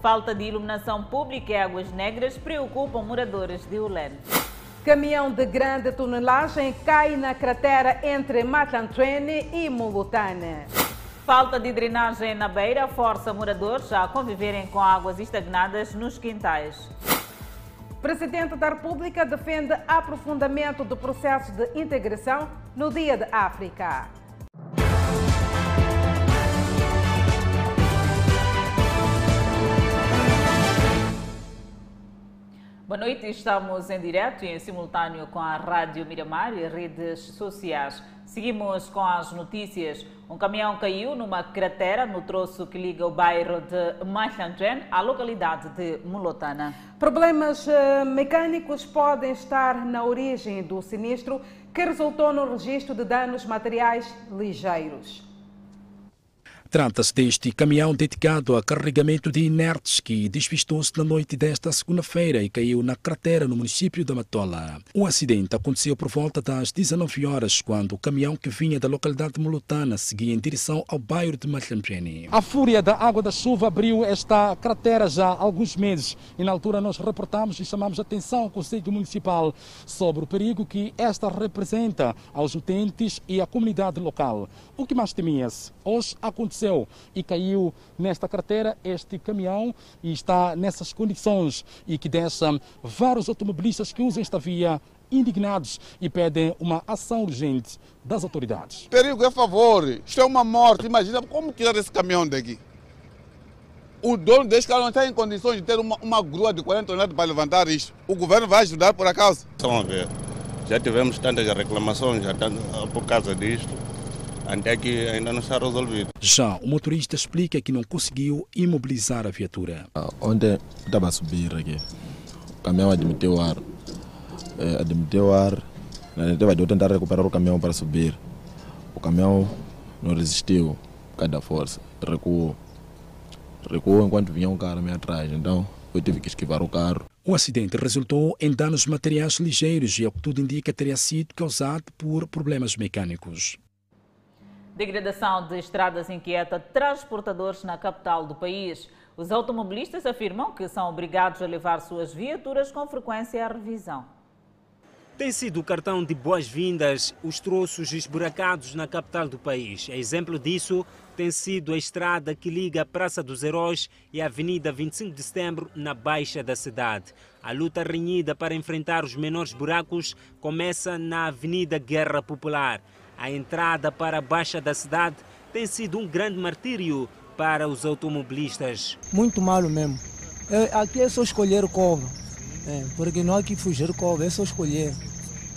Falta de iluminação pública e águas negras preocupam moradores de Ulene. Caminhão de grande tonelagem cai na cratera entre Matlantrene e Mulutane. Falta de drenagem na beira força moradores a conviverem com águas estagnadas nos quintais. Presidente da República defende aprofundamento do processo de integração no Dia de África. Boa noite, estamos em direto e em simultâneo com a Rádio Miramar e redes sociais. Seguimos com as notícias. Um caminhão caiu numa cratera no troço que liga o bairro de Machandren à localidade de Mulotana. Problemas eh, mecânicos podem estar na origem do sinistro que resultou no registro de danos materiais ligeiros. Trata-se deste caminhão dedicado a carregamento de inertes que despistou-se na noite desta segunda-feira e caiu na cratera no município da Matola. O acidente aconteceu por volta das 19 horas, quando o caminhão que vinha da localidade de Molotana seguia em direção ao bairro de Machampreni. A fúria da água da chuva abriu esta cratera já há alguns meses e na altura nós reportamos e chamamos a atenção ao Conselho Municipal sobre o perigo que esta representa aos utentes e à comunidade local. O que mais temia-se? Hoje aconteceu e caiu nesta cratera este caminhão e está nessas condições e que deixa vários automobilistas que usam esta via indignados e pedem uma ação urgente das autoridades. Perigo é favor, isto é uma morte. Imagina como tirar esse caminhão daqui. O dono deste carro não está em condições de ter uma, uma grua de 40 toneladas para levantar isto. O governo vai ajudar por acaso? Estão a ver. Já tivemos tantas reclamações já por causa disto até que ainda não está resolvido. Já o motorista explica que não conseguiu imobilizar a viatura. Ontem estava a subir aqui, o caminhão admitiu o ar, é, admitiu o ar, na teve tentar recuperar o caminhão para subir. O caminhão não resistiu por causa da força, recuou. Recuou enquanto vinha um carro meio atrás, então eu tive que esquivar o carro. O acidente resultou em danos materiais ligeiros e, ao que tudo indica, teria sido causado por problemas mecânicos. Degradação de estradas inquieta transportadores na capital do país. Os automobilistas afirmam que são obrigados a levar suas viaturas com frequência à revisão. Tem sido o cartão de boas-vindas os troços esburacados na capital do país. Exemplo disso tem sido a estrada que liga a Praça dos Heróis e a Avenida 25 de Setembro na Baixa da cidade. A luta renhida para enfrentar os menores buracos começa na Avenida Guerra Popular. A entrada para a Baixa da cidade tem sido um grande martírio para os automobilistas. Muito malo mesmo. É, aqui é só escolher cova, é, porque não há que fugir cova, é só escolher.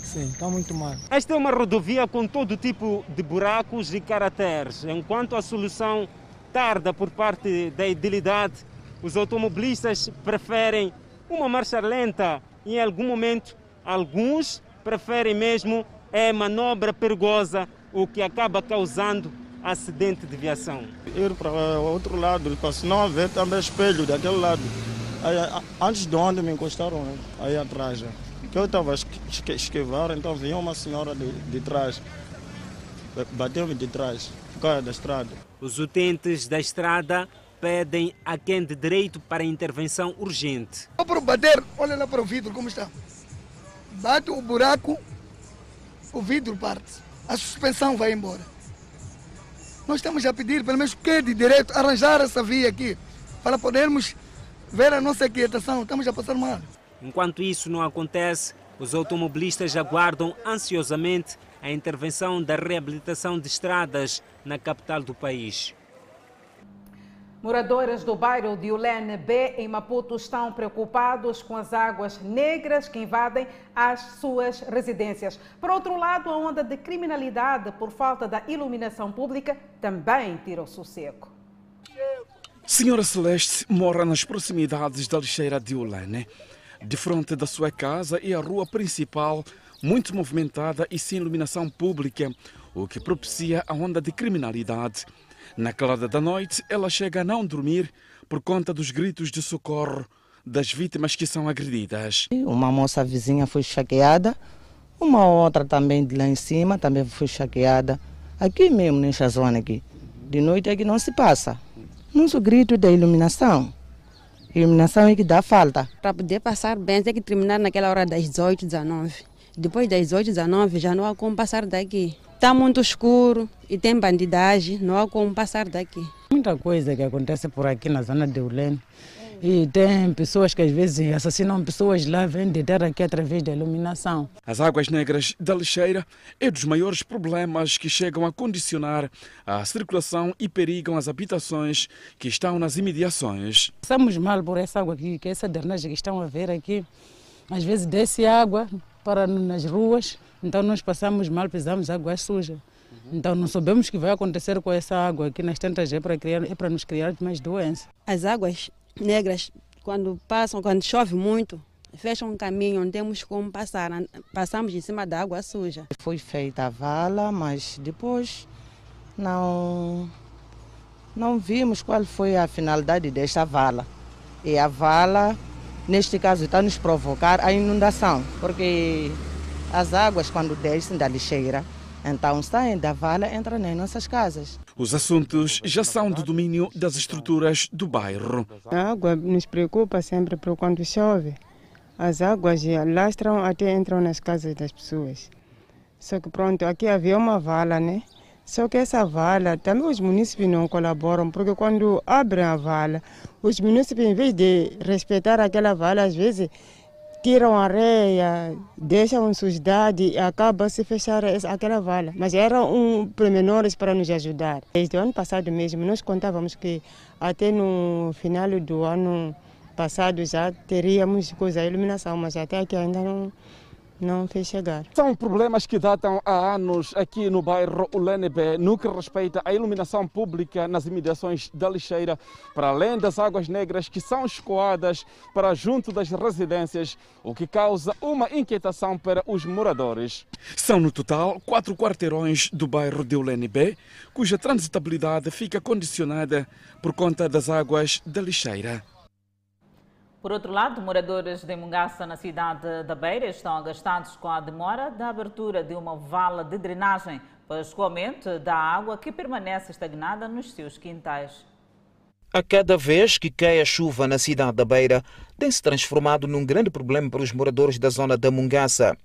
Sim, está muito mal. Esta é uma rodovia com todo tipo de buracos e caracteres. Enquanto a solução tarda por parte da idilidade, os automobilistas preferem uma marcha lenta em algum momento alguns preferem mesmo é manobra perigosa, o que acaba causando acidente de viação. Ir para o outro lado, para se não haver também espelho daquele lado. Aí, antes de onde me encostaram, né? aí atrás. Que eu estava a esquivar, então vinha uma senhora de, de trás. Bateu-me de trás, por causa da estrada. Os utentes da estrada pedem a quem de direito para intervenção urgente. Só para bater, olha lá para o vidro como está. Bate o buraco o vidro parte, a suspensão vai embora. Nós estamos a pedir, pelo menos, que de direito, arranjar essa via aqui, para podermos ver a nossa quietação. Estamos a passar mal. Enquanto isso não acontece, os automobilistas aguardam ansiosamente a intervenção da reabilitação de estradas na capital do país. Moradores do bairro de Ulene B, em Maputo, estão preocupados com as águas negras que invadem as suas residências. Por outro lado, a onda de criminalidade por falta da iluminação pública também tira o sossego. Senhora Celeste mora nas proximidades da lixeira de Ulene. De frente da sua casa e a rua principal, muito movimentada e sem iluminação pública, o que propicia a onda de criminalidade. Na calada da noite, ela chega a não dormir por conta dos gritos de socorro das vítimas que são agredidas. Uma moça vizinha foi chaqueada, uma outra também de lá em cima também foi chaqueada. Aqui mesmo, nessa zona aqui. De noite é que não se passa. Nosso grito da iluminação. iluminação é que dá falta. Para poder passar bem, tem que terminar naquela hora das 18, 19. Depois das 18, 19 já não há como passar daqui. Está muito escuro e tem bandidagem, não há como passar daqui. Muita coisa que acontece por aqui na zona de Ulene. E tem pessoas que às vezes assassinam pessoas lá, vêm de terra aqui através da iluminação. As águas negras da lixeira é dos maiores problemas que chegam a condicionar a circulação e perigam as habitações que estão nas imediações. Passamos mal por essa água aqui, que é essa drenagem que estão a ver aqui. Às vezes desce água para nas ruas, então nós passamos mal, pisamos água suja. Então não sabemos o que vai acontecer com essa água aqui nas tantas é para criar, é para nos criar mais doenças. As águas negras, quando passam, quando chove muito, fecham um caminho, não temos como passar, passamos em cima da água suja. Foi feita a vala, mas depois não, não vimos qual foi a finalidade desta vala. E a vala, neste caso, está nos provocar a inundação, porque as águas, quando descem da lixeira, então saem da vala, entram nas nossas casas. Os assuntos já são do domínio das estruturas do bairro. A água nos preocupa sempre por quando chove. As águas lastram até entram nas casas das pessoas. Só que pronto, aqui havia uma vala, né? Só que essa vala, também os municípios não colaboram, porque quando abrem a vala, os municípios, em vez de respeitar aquela vala, às vezes tiram areia, deixam sujidade e acaba se fechar aquela vala. Mas eram um pormenores para nos ajudar. Desde o ano passado mesmo, nós contávamos que até no final do ano passado já teríamos coisa, iluminação, mas até aqui ainda não, não fez chegar. São problemas que datam há anos aqui no bairro Ulenebe, no que respeita à iluminação pública nas imediações da lixeira, para além das águas negras que são escoadas para junto das residências, o que causa uma inquietação para os moradores. São no total quatro quarteirões do bairro de Ulenebe, cuja transitabilidade fica condicionada por conta das águas da lixeira. Por outro lado, moradores de Mungaça, na cidade da Beira, estão agastados com a demora da abertura de uma vala de drenagem para o escoamento da água que permanece estagnada nos seus quintais. A cada vez que cai a chuva na cidade da Beira, tem se transformado num grande problema para os moradores da zona da Mungaça.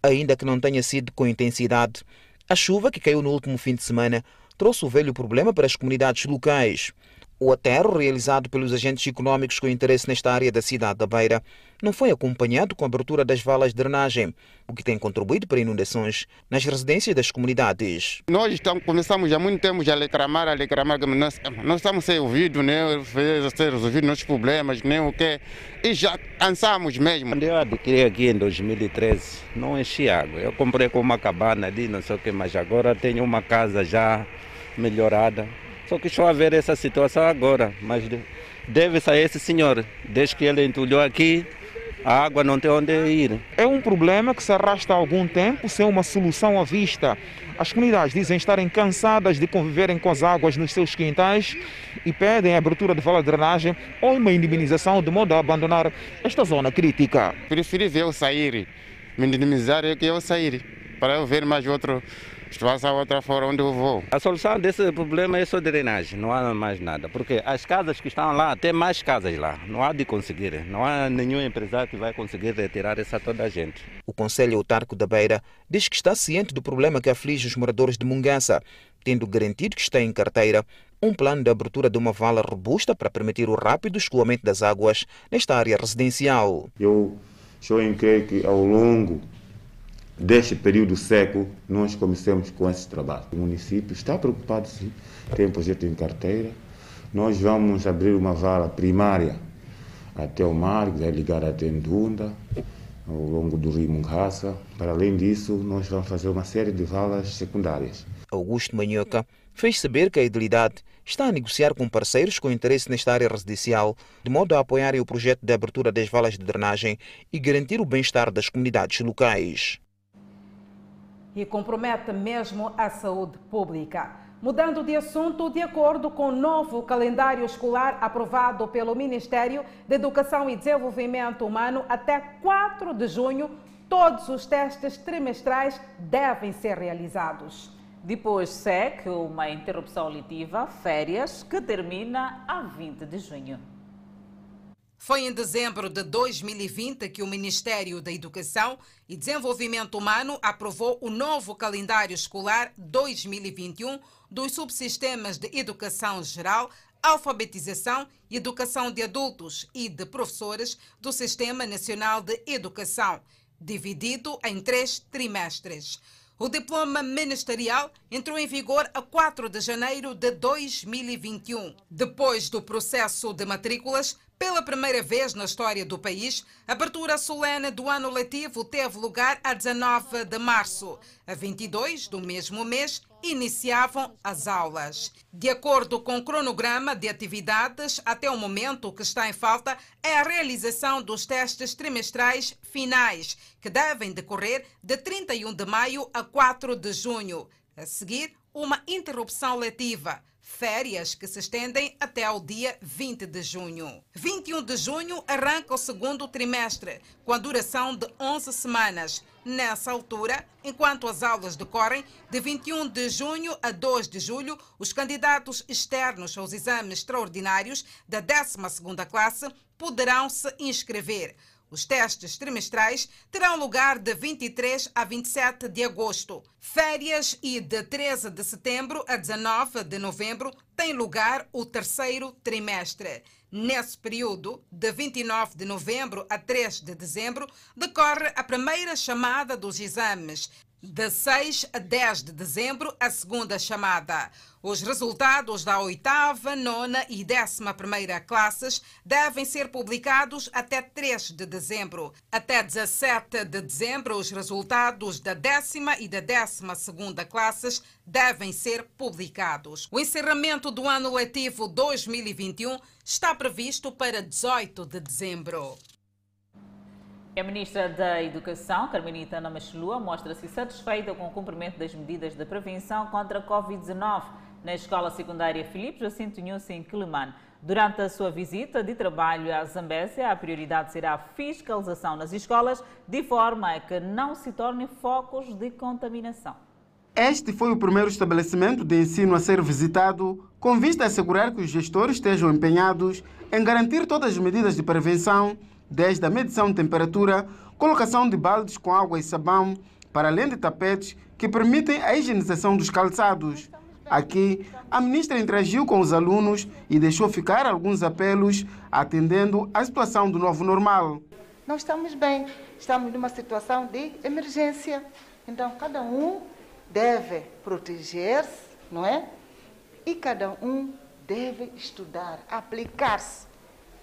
Ainda que não tenha sido com intensidade, a chuva que caiu no último fim de semana trouxe o velho problema para as comunidades locais. O aterro, realizado pelos agentes econômicos com interesse nesta área da cidade da Beira, não foi acompanhado com a abertura das valas de drenagem, o que tem contribuído para inundações nas residências das comunidades. Nós estamos, começamos há muito tempo a reclamar, a reclamar nós, nós estamos sem ouvido, né, ser resolvido nossos problemas, nem o quê, e já cansamos mesmo. Quando eu adquiri aqui em 2013, não enchi água. Eu comprei com uma cabana ali, não sei o que, mas agora tenho uma casa já melhorada só que estou a ver essa situação agora, mas deve sair esse senhor. Desde que ele entulhou aqui, a água não tem onde ir. É um problema que se arrasta há algum tempo sem uma solução à vista. As comunidades dizem estarem cansadas de conviverem com as águas nos seus quintais e pedem a abertura de vala de drenagem ou uma indemnização de modo a abandonar esta zona crítica. Preferível eu sair, me indemnizar é que eu sair, para eu ver mais outro a outra fora onde eu vou. A solução desse problema é só drenagem, não há mais nada. Porque as casas que estão lá, tem mais casas lá. Não há de conseguir. Não há nenhum empresário que vai conseguir retirar essa toda a gente. O Conselho Autarco da Beira diz que está ciente do problema que aflige os moradores de Mungança, tendo garantido que está em carteira um plano de abertura de uma vala robusta para permitir o rápido escoamento das águas nesta área residencial. Eu estou em crer que ao longo deste período seco, nós comecemos com esse trabalho. O município está preocupado, sim, tem um projeto em carteira. Nós vamos abrir uma vala primária até o mar, que vai ligar até Ndunda, ao longo do rio Mungaça. Para além disso, nós vamos fazer uma série de valas secundárias. Augusto Manhoca fez saber que a Idilidade está a negociar com parceiros com interesse nesta área residencial, de modo a apoiarem o projeto de abertura das valas de drenagem e garantir o bem-estar das comunidades locais e compromete mesmo a saúde pública. Mudando de assunto, de acordo com o novo calendário escolar aprovado pelo Ministério da Educação e Desenvolvimento Humano, até 4 de junho, todos os testes trimestrais devem ser realizados. Depois segue uma interrupção letiva, férias, que termina a 20 de junho. Foi em dezembro de 2020 que o Ministério da Educação e Desenvolvimento Humano aprovou o novo calendário escolar 2021 dos subsistemas de educação geral, alfabetização e educação de adultos e de professores do Sistema Nacional de Educação, dividido em três trimestres. O diploma ministerial entrou em vigor a 4 de janeiro de 2021. Depois do processo de matrículas, pela primeira vez na história do país, a abertura solene do ano letivo teve lugar a 19 de março. A 22 do mesmo mês, iniciavam as aulas. De acordo com o cronograma de atividades, até o momento o que está em falta é a realização dos testes trimestrais finais, que devem decorrer de 31 de maio a 4 de junho. A seguir, uma interrupção letiva férias que se estendem até ao dia 20 de junho. 21 de junho arranca o segundo trimestre, com a duração de 11 semanas. Nessa altura, enquanto as aulas decorrem, de 21 de junho a 2 de julho, os candidatos externos aos exames extraordinários da 12ª classe poderão se inscrever. Os testes trimestrais terão lugar de 23 a 27 de agosto. Férias e de 13 de setembro a 19 de novembro tem lugar o terceiro trimestre. Nesse período, de 29 de novembro a 3 de dezembro, decorre a primeira chamada dos exames. De 6 a 10 de dezembro, a segunda chamada. Os resultados da oitava, nona e décima primeira classes devem ser publicados até 3 de dezembro. Até 17 de dezembro, os resultados da décima e da décima segunda classes devem ser publicados. O encerramento do ano letivo 2021 está previsto para 18 de dezembro. A ministra da Educação, Carmenita Ana Machelua, mostra-se satisfeita com o cumprimento das medidas de prevenção contra a Covid-19 na Escola Secundária Filipe Jacinto Nhusse, em Quilimane. Durante a sua visita de trabalho à Zambésia, a prioridade será a fiscalização nas escolas, de forma a que não se tornem focos de contaminação. Este foi o primeiro estabelecimento de ensino a ser visitado, com vista a assegurar que os gestores estejam empenhados em garantir todas as medidas de prevenção desde a medição de temperatura, colocação de baldes com água e sabão, para além de tapetes que permitem a higienização dos calçados. Aqui, a ministra interagiu com os alunos e deixou ficar alguns apelos, atendendo à situação do novo normal. Nós estamos bem, estamos numa situação de emergência. Então, cada um deve proteger-se, não é? E cada um deve estudar, aplicar-se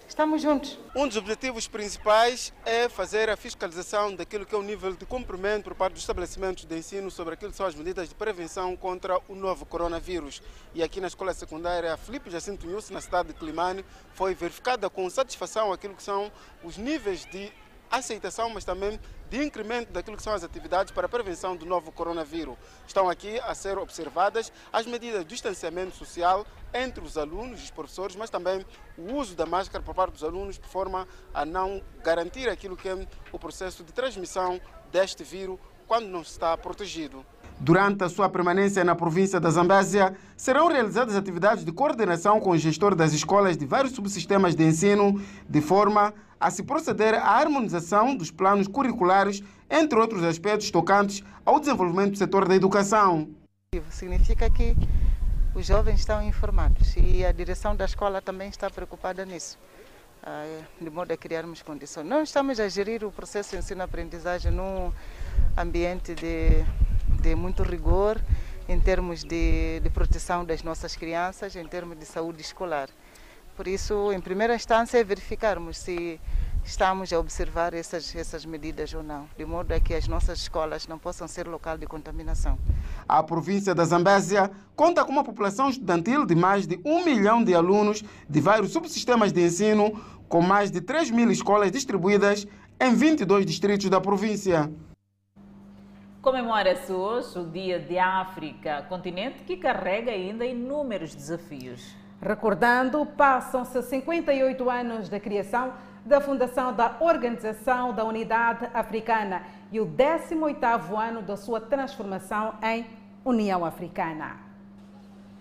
Estamos juntos. Um dos objetivos principais é fazer a fiscalização daquilo que é o nível de cumprimento por parte dos estabelecimentos de ensino sobre aquilo que são as medidas de prevenção contra o novo coronavírus. E aqui na escola secundária Felipe Jacinto Nhusse, na cidade de Climane, foi verificada com satisfação aquilo que são os níveis de aceitação, mas também de incremento daquilo que são as atividades para a prevenção do novo coronavírus. Estão aqui a ser observadas as medidas de distanciamento social entre os alunos e os professores, mas também o uso da máscara por parte dos alunos, de forma a não garantir aquilo que é o processo de transmissão deste vírus quando não está protegido. Durante a sua permanência na província da Zambésia, serão realizadas atividades de coordenação com o gestor das escolas de vários subsistemas de ensino, de forma a se proceder à harmonização dos planos curriculares, entre outros aspectos tocantes ao desenvolvimento do setor da educação. Significa que os jovens estão informados e a direção da escola também está preocupada nisso, ah, de modo a criarmos condições. Nós estamos a gerir o processo de ensino-aprendizagem num ambiente de, de muito rigor em termos de, de proteção das nossas crianças, em termos de saúde escolar. Por isso, em primeira instância, é verificarmos se estamos a observar essas, essas medidas ou não, de modo a que as nossas escolas não possam ser local de contaminação. A província da Zambésia conta com uma população estudantil de mais de um milhão de alunos de vários subsistemas de ensino, com mais de 3 mil escolas distribuídas em 22 distritos da província. Comemora-se hoje o Dia de África, continente que carrega ainda inúmeros desafios. Recordando, passam-se 58 anos da criação da fundação da Organização da Unidade Africana e o 18º ano da sua transformação em União Africana.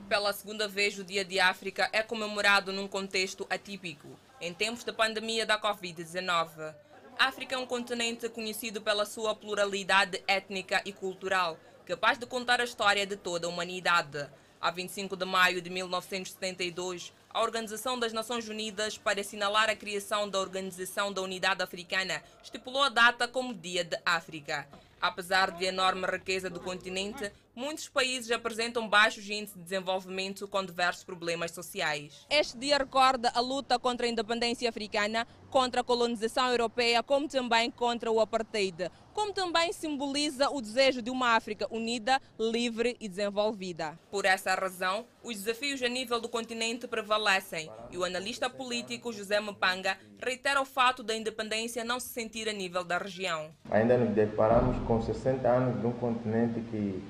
Pela segunda vez, o Dia de África é comemorado num contexto atípico, em tempos da pandemia da Covid-19. A África é um continente conhecido pela sua pluralidade étnica e cultural, capaz de contar a história de toda a humanidade. A 25 de maio de 1972, a Organização das Nações Unidas, para assinalar a criação da Organização da Unidade Africana, estipulou a data como Dia de África. Apesar de enorme riqueza do continente, muitos países apresentam baixos índices de desenvolvimento com diversos problemas sociais. Este dia recorda a luta contra a independência africana, contra a colonização europeia, como também contra o apartheid, como também simboliza o desejo de uma África unida, livre e desenvolvida. Por essa razão, os desafios a nível do continente prevalecem e o analista político José Mpanga reitera o fato da independência não se sentir a nível da região. Ainda nos deparamos com 60 anos de um continente que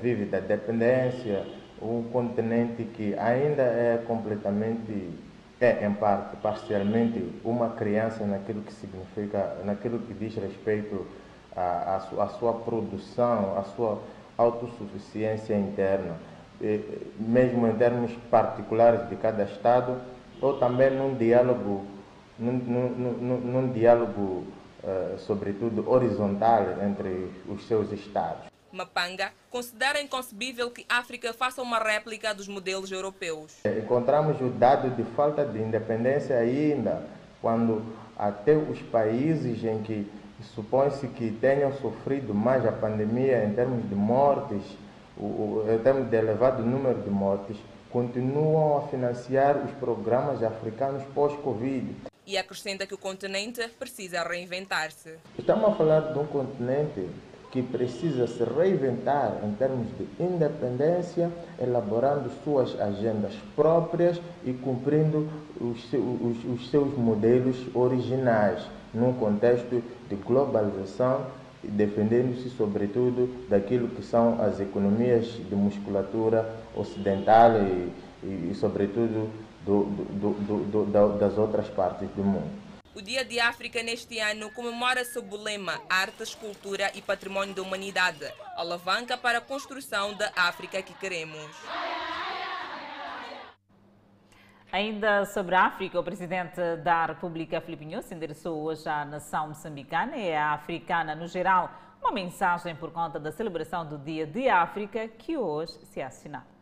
vive da dependência, um continente que ainda é completamente, é em parte, parcialmente, uma criança naquilo que significa, naquilo que diz respeito à, à, sua, à sua produção, à sua autossuficiência interna, e, mesmo em termos particulares de cada Estado, ou também num diálogo, num, num, num, num diálogo, uh, sobretudo, horizontal entre os seus Estados. Mapanga considera inconcebível que a África faça uma réplica dos modelos europeus. Encontramos o dado de falta de independência ainda quando até os países em que supõe-se que tenham sofrido mais a pandemia em termos de mortes, em termos de elevado número de mortes, continuam a financiar os programas africanos pós-Covid. E acrescenta que o continente precisa reinventar-se. Estamos a falar de um continente que precisa se reinventar em termos de independência, elaborando suas agendas próprias e cumprindo os, os, os seus modelos originais, num contexto de globalização defendendo-se, sobretudo, daquilo que são as economias de musculatura ocidental e, e, e sobretudo, do, do, do, das outras partes do mundo. O Dia de África neste ano comemora-se o lema Artes, Cultura e Patrimônio da Humanidade, alavanca para a construção da África que queremos. Ainda sobre a África, o presidente da República, Filipe Nunes, endereçou hoje à nação moçambicana e à africana no geral uma mensagem por conta da celebração do Dia de África que hoje se assinala.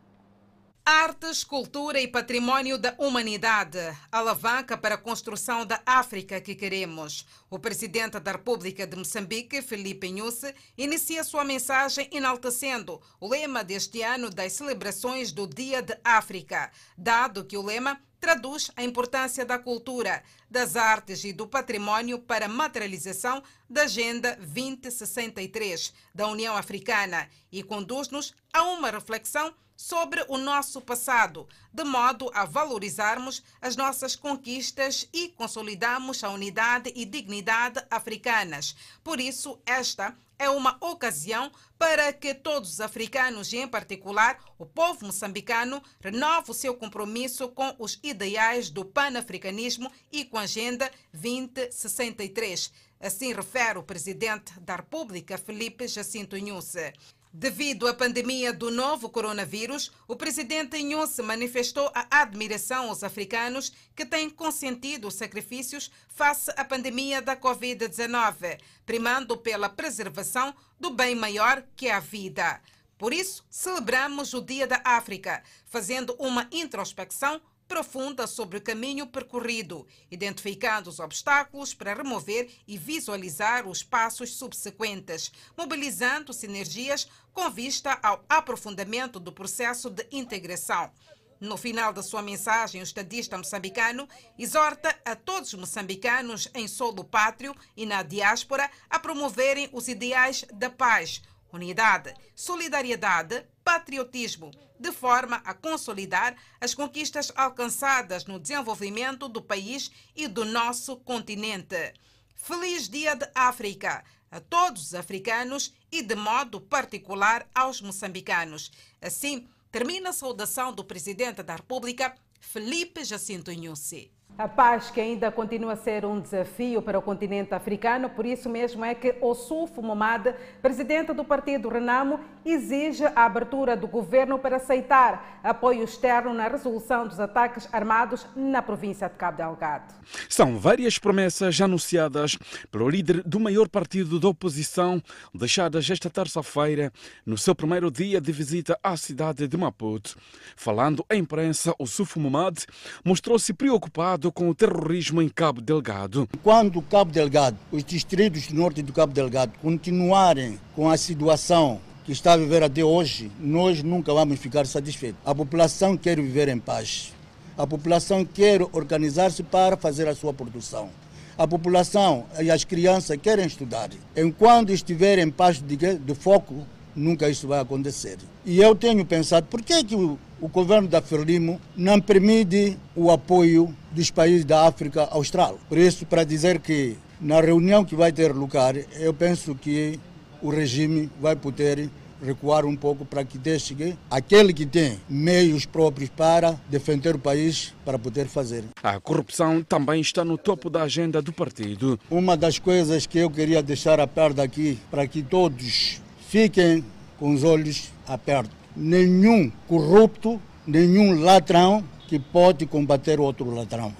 Artes, cultura e patrimônio da humanidade, alavanca para a construção da África que queremos. O presidente da República de Moçambique, Felipe Nhusse, inicia sua mensagem enaltecendo o lema deste ano das celebrações do Dia de África, dado que o lema traduz a importância da cultura, das artes e do patrimônio para a materialização da Agenda 2063 da União Africana e conduz-nos a uma reflexão sobre o nosso passado, de modo a valorizarmos as nossas conquistas e consolidarmos a unidade e dignidade africanas. Por isso, esta é uma ocasião para que todos os africanos, e em particular o povo moçambicano, renove o seu compromisso com os ideais do panafricanismo e com a Agenda 2063. Assim refere o presidente da República, Felipe Jacinto Nhusse. Devido à pandemia do novo coronavírus, o presidente Nhusse manifestou a admiração aos africanos que têm consentido sacrifícios face à pandemia da Covid-19, primando pela preservação do bem maior que é a vida. Por isso, celebramos o Dia da África, fazendo uma introspecção profunda sobre o caminho percorrido, identificando os obstáculos para remover e visualizar os passos subsequentes, mobilizando sinergias com vista ao aprofundamento do processo de integração. No final da sua mensagem, o estadista moçambicano exorta a todos os moçambicanos em solo pátrio e na diáspora a promoverem os ideais da paz, unidade, solidariedade, patriotismo, de forma a consolidar as conquistas alcançadas no desenvolvimento do país e do nosso continente. Feliz Dia de África a todos os africanos e, de modo particular, aos moçambicanos. Assim, termina a saudação do Presidente da República, Felipe Jacinto Nhusi. A paz que ainda continua a ser um desafio para o continente africano, por isso mesmo é que Ossufo Momad, presidente do partido Renamo, exige a abertura do governo para aceitar apoio externo na resolução dos ataques armados na província de Cabo Delgado. São várias promessas anunciadas pelo líder do maior partido da oposição, deixadas esta terça-feira, no seu primeiro dia de visita à cidade de Maputo. Falando à imprensa, Ossufo Momad mostrou-se preocupado com o terrorismo em Cabo Delgado. Quando Cabo Delgado, os distritos do norte do Cabo Delgado continuarem com a situação que está a viver até hoje, nós nunca vamos ficar satisfeitos. A população quer viver em paz. A população quer organizar-se para fazer a sua produção. A população e as crianças querem estudar. Enquanto estiver em paz de, de foco, nunca isso vai acontecer. E eu tenho pensado, por que, que o, o governo da Frelimo não permite o apoio dos países da África Austral? Por isso, para dizer que na reunião que vai ter lugar, eu penso que o regime vai poder recuar um pouco para que deixe que aquele que tem meios próprios para defender o país para poder fazer. A corrupção também está no topo da agenda do partido. Uma das coisas que eu queria deixar aperto aqui para que todos fiquem com os olhos abertos. Nenhum corrupto, nenhum ladrão que pode combater outro ladrão.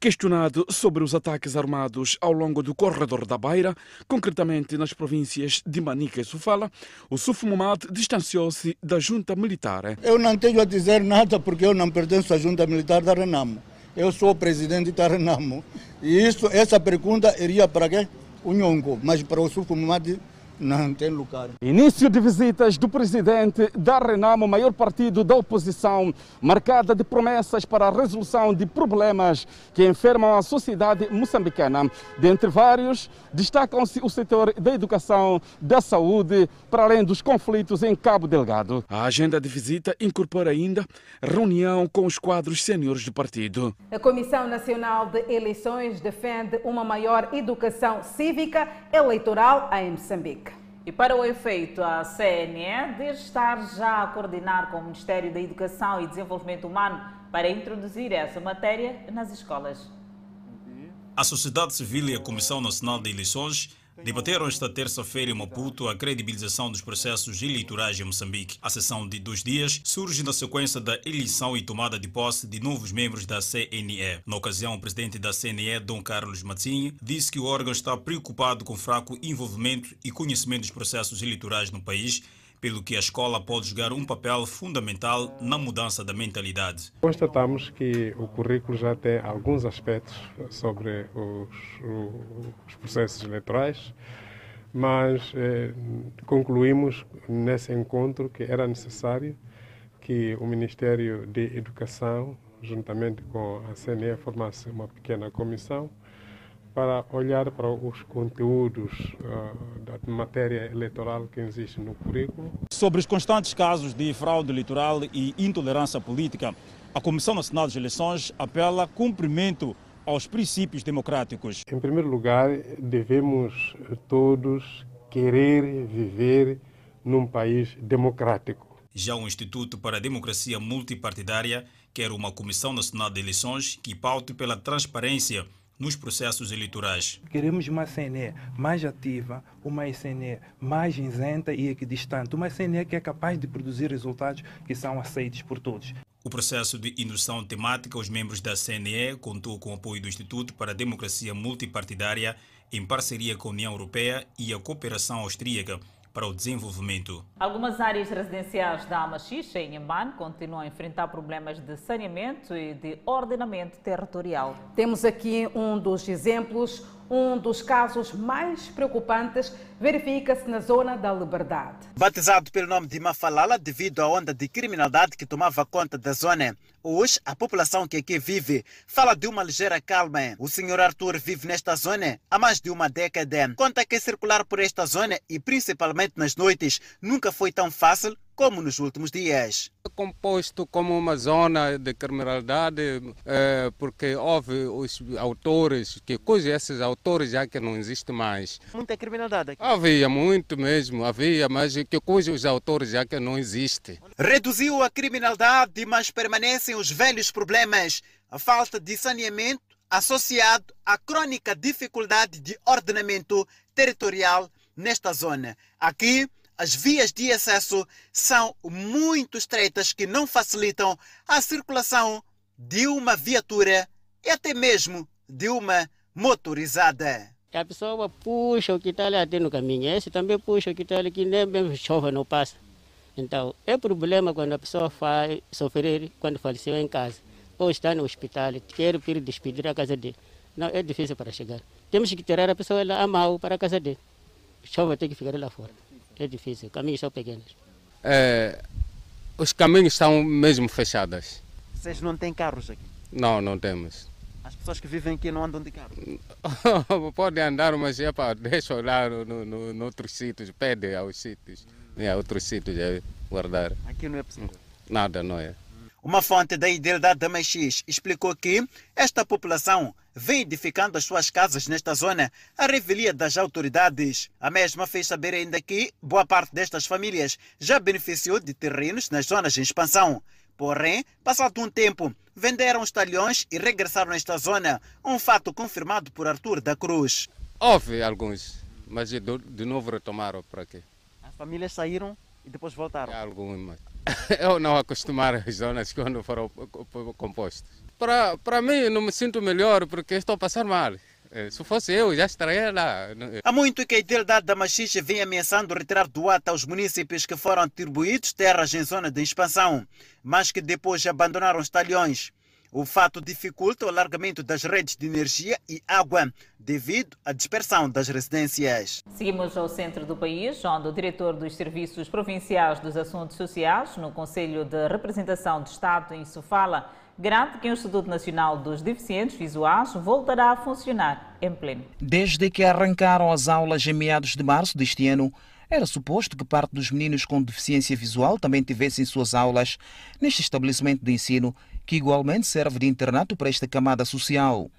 Questionado sobre os ataques armados ao longo do corredor da Beira, concretamente nas províncias de Manica e Sofala, o Suf Momad distanciou-se da junta militar. Eu não tenho a dizer nada porque eu não pertenço à junta militar da Renamo. Eu sou o presidente da Renamo. E isso, essa pergunta iria para quem? O Nhongo, mas para o Suf Momad não tem lugar. Início de visitas do presidente da Renamo, maior partido da oposição, marcada de promessas para a resolução de problemas que enfermam a sociedade moçambicana. Dentre vários, destacam-se o setor da educação, da saúde, para além dos conflitos em Cabo Delgado. A agenda de visita incorpora ainda reunião com os quadros seniores do partido. A Comissão Nacional de Eleições defende uma maior educação cívica eleitoral em Moçambique. E para o efeito, a CNE deve estar já a coordenar com o Ministério da Educação e Desenvolvimento Humano para introduzir essa matéria nas escolas. A sociedade civil e a Comissão Nacional de Eleições debateram esta terça-feira em Maputo a credibilização dos processos eleitorais em Moçambique. A sessão de dois dias surge na sequência da eleição e tomada de posse de novos membros da CNE. Na ocasião, o presidente da CNE, Dom Carlos Matinho, disse que o órgão está preocupado com o fraco envolvimento e conhecimento dos processos eleitorais no país pelo que a escola pode jogar um papel fundamental na mudança da mentalidade. Constatamos que o currículo já tem alguns aspectos sobre os, os processos eleitorais, mas eh, concluímos nesse encontro que era necessário que o Ministério de Educação, juntamente com a CNE, formasse uma pequena comissão para olhar para os conteúdos uh, da matéria eleitoral que existe no currículo. Sobre os constantes casos de fraude eleitoral e intolerância política, a Comissão Nacional de Eleições apela cumprimento aos princípios democráticos. Em primeiro lugar, devemos todos querer viver num país democrático. Já o Instituto para a Democracia Multipartidária quer uma Comissão Nacional de Eleições que paute pela transparência nos processos eleitorais. Queremos uma CNE mais ativa, uma CNE mais isenta e equidistante, uma CNE que é capaz de produzir resultados que são aceitos por todos. O processo de indução temática aos membros da CNE contou com o apoio do Instituto para a Democracia Multipartidária em parceria com a União Europeia e a Cooperação Austríaca para o desenvolvimento. Algumas áreas residenciais da Amaxixa, em Inhambane, continuam a enfrentar problemas de saneamento e de ordenamento territorial. Temos aqui um dos exemplos. Um dos casos mais preocupantes verifica-se na zona da Liberdade. Batizado pelo nome de Mafalala devido à onda de criminalidade que tomava conta da zona, hoje a população que aqui vive fala de uma ligeira calma. O senhor Arthur vive nesta zona há mais de uma década. Conta que circular por esta zona e principalmente nas noites nunca foi tão fácil como nos últimos dias. Composto como uma zona de criminalidade, é, porque houve os autores, que coisa esses autores já que não existem mais. Muita criminalidade aqui. Havia muito mesmo, havia, mas que coisa os autores já que não existem. Reduziu a criminalidade, mas permanecem os velhos problemas a falta de saneamento associado à crônica dificuldade de ordenamento territorial nesta zona. Aqui, as vias de acesso são muito estreitas que não facilitam a circulação de uma viatura e até mesmo de uma motorizada. A pessoa puxa o que está ali no caminho, esse também puxa o que está ali que nem mesmo chove não passa. Então, é problema quando a pessoa vai sofrer quando faleceu em casa ou está no hospital, quer vir despedir a casa dele. Não, é difícil para chegar. Temos que tirar a pessoa lá a mal para a casa dele. Chove tem que ficar lá fora. É difícil, caminhos são pequenos. É, os caminhos estão mesmo fechados. Vocês não têm carros aqui? Não, não temos. As pessoas que vivem aqui não andam de carro? Podem andar, mas é para deixar lá no, no, no outros sítios, pede aos sítios, a outros sítios é guardar. Aqui não é possível? Nada, não é. Uma fonte da Idilidade da Mexis explicou que esta população vem edificando as suas casas nesta zona à revelia das autoridades. A mesma fez saber ainda que boa parte destas famílias já beneficiou de terrenos nas zonas em expansão. Porém, passado um tempo, venderam os talhões e regressaram a esta zona, um fato confirmado por Arthur da Cruz. Houve alguns, mas de, de novo retomaram para aqui. As famílias saíram e depois voltaram? Algumas. Eu não acostumar as zonas quando foram compostas. Para, para mim, não me sinto melhor porque estou a passar mal. Se fosse eu, já estaria lá. Há muito que a Idilidade da Machixe vem ameaçando retirar do ato aos municípios que foram atribuídos terras em zona de expansão, mas que depois abandonaram os talhões. O fato dificulta o alargamento das redes de energia e água devido à dispersão das residências. Seguimos ao centro do país, onde o diretor dos Serviços Provinciais dos Assuntos Sociais, no Conselho de Representação do Estado em Sofala, garante que o Instituto Nacional dos Deficientes Visuais voltará a funcionar em pleno. Desde que arrancaram as aulas em meados de março deste ano, era suposto que parte dos meninos com deficiência visual também tivessem suas aulas neste estabelecimento de ensino, que igualmente serve de internato para esta camada social.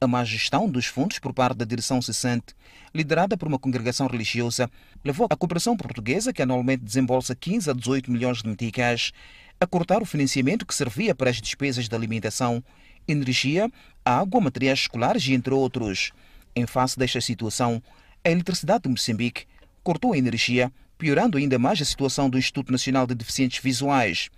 A má gestão dos fundos por parte da direção cessante, liderada por uma congregação religiosa, levou a cooperação portuguesa, que anualmente desembolsa 15 a 18 milhões de meticais, a cortar o financiamento que servia para as despesas de alimentação, energia, água, materiais escolares e entre outros. Em face desta situação, a Eletricidade de Moçambique cortou a energia, piorando ainda mais a situação do Instituto Nacional de Deficientes Visuais.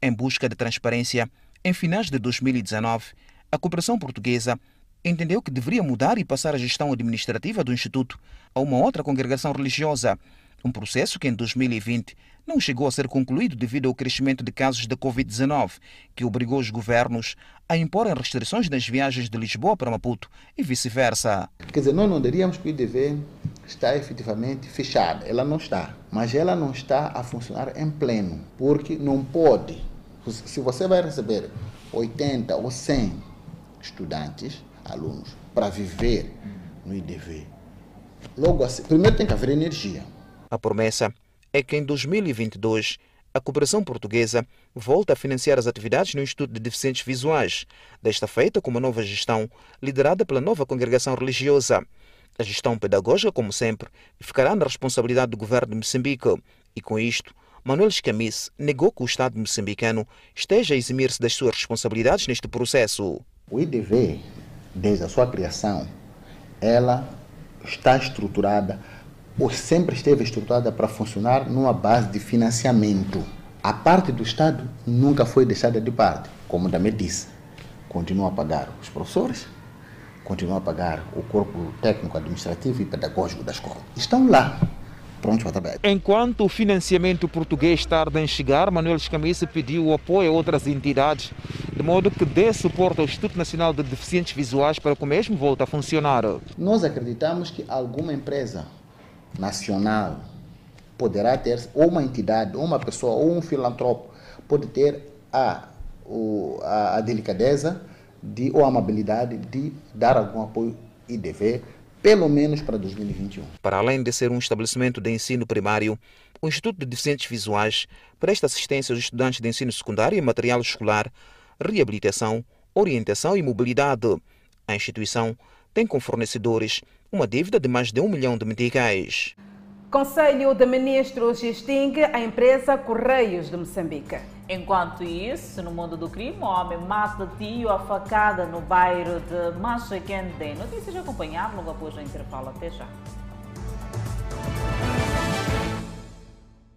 Em busca de transparência, em finais de 2019, a cooperação portuguesa entendeu que deveria mudar e passar a gestão administrativa do Instituto a uma outra congregação religiosa, um processo que em 2020 não chegou a ser concluído devido ao crescimento de casos da Covid-19, que obrigou os governos a imporem restrições nas viagens de Lisboa para Maputo e vice-versa. Quer dizer, nós não diríamos que o IDV está efetivamente fechada. Ela não está. Mas ela não está a funcionar em pleno, porque não pode. Se você vai receber 80 ou 100 estudantes, alunos, para viver no IDV, logo assim, primeiro tem que haver energia. A promessa é que em 2022 a cooperação portuguesa volta a financiar as atividades no Instituto de Deficientes Visuais, desta feita com uma nova gestão liderada pela nova congregação religiosa. A gestão pedagógica, como sempre, ficará na responsabilidade do governo de Moçambique e, com isto, Manuel Escamis negou que o Estado moçambicano esteja a eximir-se das suas responsabilidades neste processo. O IDV, desde a sua criação, ela está estruturada ou sempre esteve estruturada para funcionar numa base de financiamento. A parte do Estado nunca foi deixada de parte, como também disse. Continua a pagar os professores, continua a pagar o corpo técnico, administrativo e pedagógico da escola. Estão lá, prontos para trabalhar. Enquanto o financiamento português tarda em chegar, Manuel Escamissa pediu o apoio a outras entidades, de modo que dê suporte ao Instituto Nacional de Deficientes Visuais para que o mesmo volte a funcionar. Nós acreditamos que alguma empresa nacional poderá ter, ou uma entidade, ou uma pessoa, ou um filantropo, pode ter a, a, a delicadeza de, ou a amabilidade de dar algum apoio e dever, pelo menos para 2021. Para além de ser um estabelecimento de ensino primário, o Instituto de Deficientes Visuais presta assistência aos estudantes de ensino secundário e material escolar, reabilitação, orientação e mobilidade. A instituição tem com fornecedores uma dívida de mais de um milhão de meticais. Conselho de Ministros extingue a empresa Correios de Moçambique. Enquanto isso, no mundo do crime, o homem mata tio a facada no bairro de Machaquende. Notícias a acompanhar logo após o intervalo. Até já.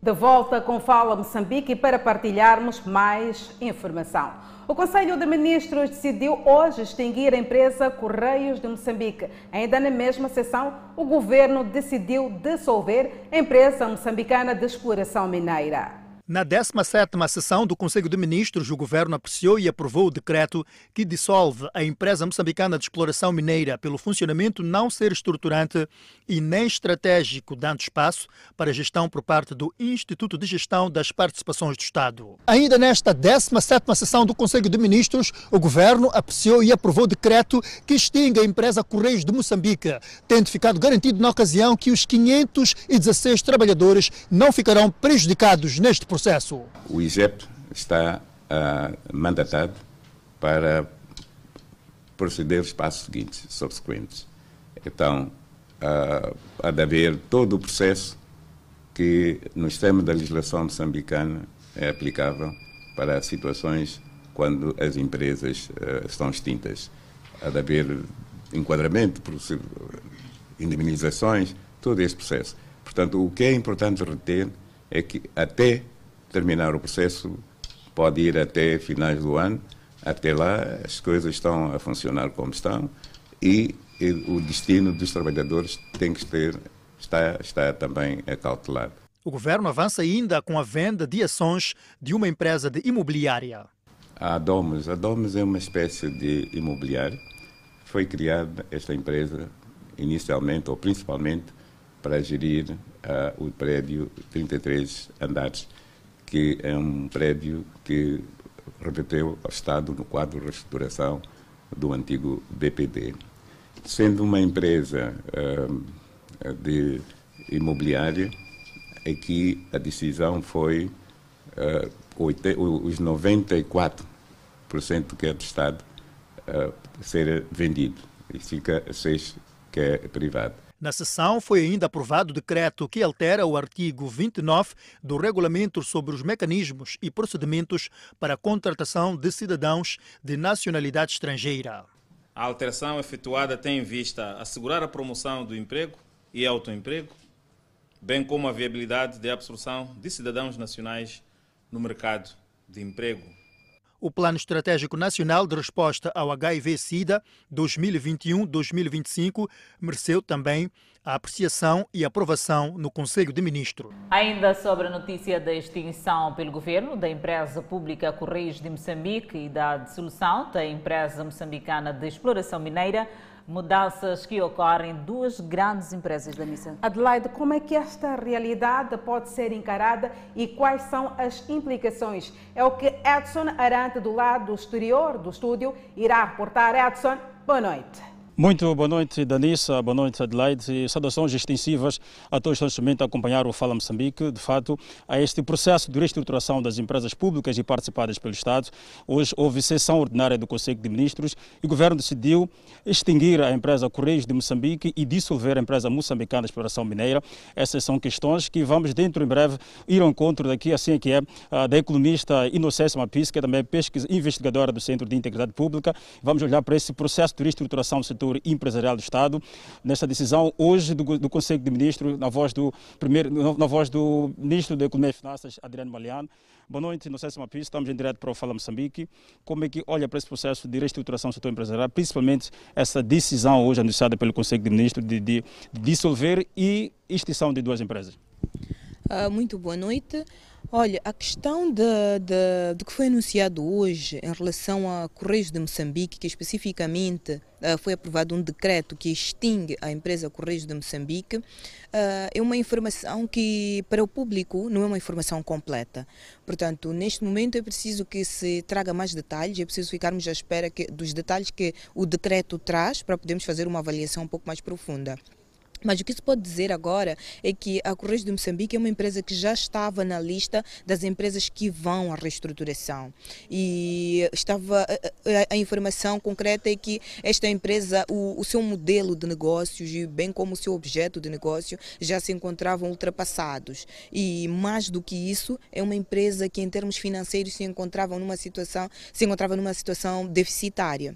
De volta com Fala Moçambique para partilharmos mais informação. O Conselho de Ministros decidiu hoje extinguir a empresa Correios de Moçambique. Ainda na mesma sessão, o governo decidiu dissolver a empresa moçambicana de exploração mineira. Na 17ª sessão do Conselho de Ministros, o governo apreciou e aprovou o decreto que dissolve a empresa moçambicana de exploração mineira pelo funcionamento não ser estruturante e nem estratégico, dando espaço para gestão por parte do Instituto de Gestão das Participações do Estado. Ainda nesta 17ª sessão do Conselho de Ministros, o governo apreciou e aprovou o decreto que extingue a empresa Correios de Moçambique, tendo ficado garantido na ocasião que os 516 trabalhadores não ficarão prejudicados neste processo processo. O IGEP está uh, mandatado para proceder os passos seguintes, subsequentes. Então, uh, há de haver todo o processo que no sistema da legislação moçambicana é aplicável para situações quando as empresas uh, estão extintas. Há de haver enquadramento, indemnizações, todo esse processo. Portanto, o que é importante reter é que até terminar o processo pode ir até finais do ano. Até lá as coisas estão a funcionar como estão e, e o destino dos trabalhadores tem que ter, está, está também acautelado. O governo avança ainda com a venda de ações de uma empresa de imobiliária. A Domus. A Domus é uma espécie de imobiliário. Foi criada esta empresa inicialmente ou principalmente para gerir uh, o prédio 33 andares que é um prédio que reverteu ao Estado no quadro de reestruturação do antigo BPD. Sendo uma empresa uh, de imobiliária, aqui a decisão foi uh, os 94% que é do Estado uh, ser vendido e fica 6% que é privado. Na sessão foi ainda aprovado o decreto que altera o artigo 29 do Regulamento sobre os mecanismos e procedimentos para a contratação de cidadãos de nacionalidade estrangeira. A alteração efetuada tem em vista assegurar a promoção do emprego e autoemprego, bem como a viabilidade de absorção de cidadãos nacionais no mercado de emprego o Plano Estratégico Nacional de Resposta ao HIV-Sida 2021-2025 mereceu também a apreciação e aprovação no Conselho de Ministros. Ainda sobre a notícia da extinção pelo governo da empresa pública Correios de Moçambique e da dissolução da empresa moçambicana de exploração mineira, mudanças que ocorrem em duas grandes empresas da Nissan. Adelaide, como é que esta realidade pode ser encarada e quais são as implicações? É o que Edson Arante, do lado exterior do estúdio, irá reportar. Edson, boa noite. Muito boa noite, Danissa, boa noite, Adelaide, e saudações extensivas a todos neste momento a acompanhar o Fala Moçambique. De fato, a este processo de reestruturação das empresas públicas e participadas pelo Estado, hoje houve sessão ordinária do Conselho de Ministros e o Governo decidiu extinguir a empresa Correios de Moçambique e dissolver a empresa moçambicana de exploração mineira. Essas são questões que vamos, dentro em breve, ir ao encontro daqui, assim é que é, da economista Inocência Mapis, que é também pesquisa investigadora do Centro de Integridade Pública. Vamos olhar para esse processo de reestruturação do setor setor empresarial do Estado. Nesta decisão, hoje, do, do Conselho de Ministros, na voz do, primeiro, na voz do Ministro da Economia e Finanças, Adriano Maliano. Boa noite, se Mapis, estamos em direto para o Fala Moçambique. Como é que olha para esse processo de reestruturação do setor empresarial, principalmente essa decisão hoje anunciada pelo Conselho de Ministros de, de, de dissolver e extinção de duas empresas? Uh, muito boa noite. Olha, a questão de, de, de, que foi anunciado hoje em relação a Correios de Moçambique, que especificamente uh, foi aprovado um decreto que extingue a empresa Correios de Moçambique, uh, é uma informação que para o público não é uma informação completa. Portanto, neste momento é preciso que se traga mais detalhes, é preciso ficarmos à espera que, dos detalhes que o decreto traz para podermos fazer uma avaliação um pouco mais profunda. Mas o que se pode dizer agora é que a Correios de Moçambique é uma empresa que já estava na lista das empresas que vão à reestruturação. E estava a, informação concreta é que esta empresa, o, o, seu modelo de negócios e bem como o seu objeto de negócio já se encontravam ultrapassados. E mais do que isso, é uma empresa que em termos financeiros se encontrava numa situação, se encontrava numa situação deficitária.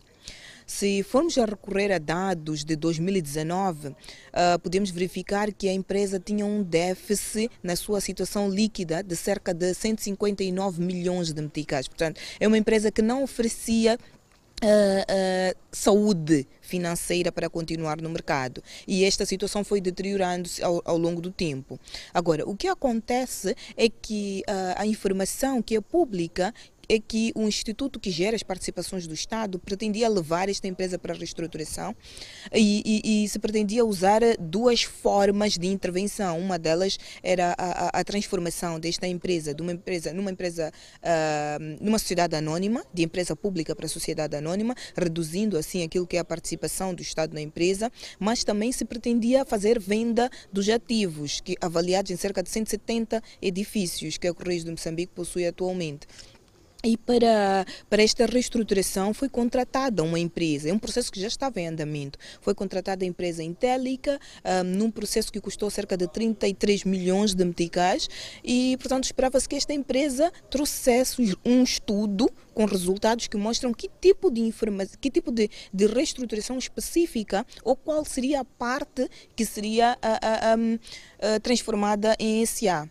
Se formos a recorrer a dados de 2019, uh, ah, podemos verificar que a empresa tinha um déficit na sua situação líquida de cerca de 159 milhões de meticais. Portanto, é uma empresa que não oferecia Uh, uh, saúde financeira para continuar no mercado. E esta situação foi deteriorando-se ao, ao, longo do tempo. Agora, o que acontece é que uh, a informação que é pública é que o instituto que gera as participações do Estado pretendia levar esta empresa para a reestruturação e, e, e se pretendia usar duas formas de intervenção. Uma delas era a, a, a transformação desta empresa de uma empresa numa empresa uh, numa sociedade anônima, de empresa pública para sociedade anônima, reduzindo assim aquilo que é a participação do Estado na empresa, mas também se pretendia fazer venda dos ativos, que avaliados em cerca de 170 edifícios que a Correios de Moçambique possui atualmente. E para, para esta reestruturação foi contratada uma empresa, é um processo que já estava em andamento. Foi contratada a empresa Intélica, um, num processo que custou cerca de 33 milhões de meticais, e, portanto, esperava-se que esta empresa trouxesse um estudo com resultados que mostram que tipo de informação, que tipo de, de reestruturação específica ou qual seria a parte que seria a, a, a, transformada em SA.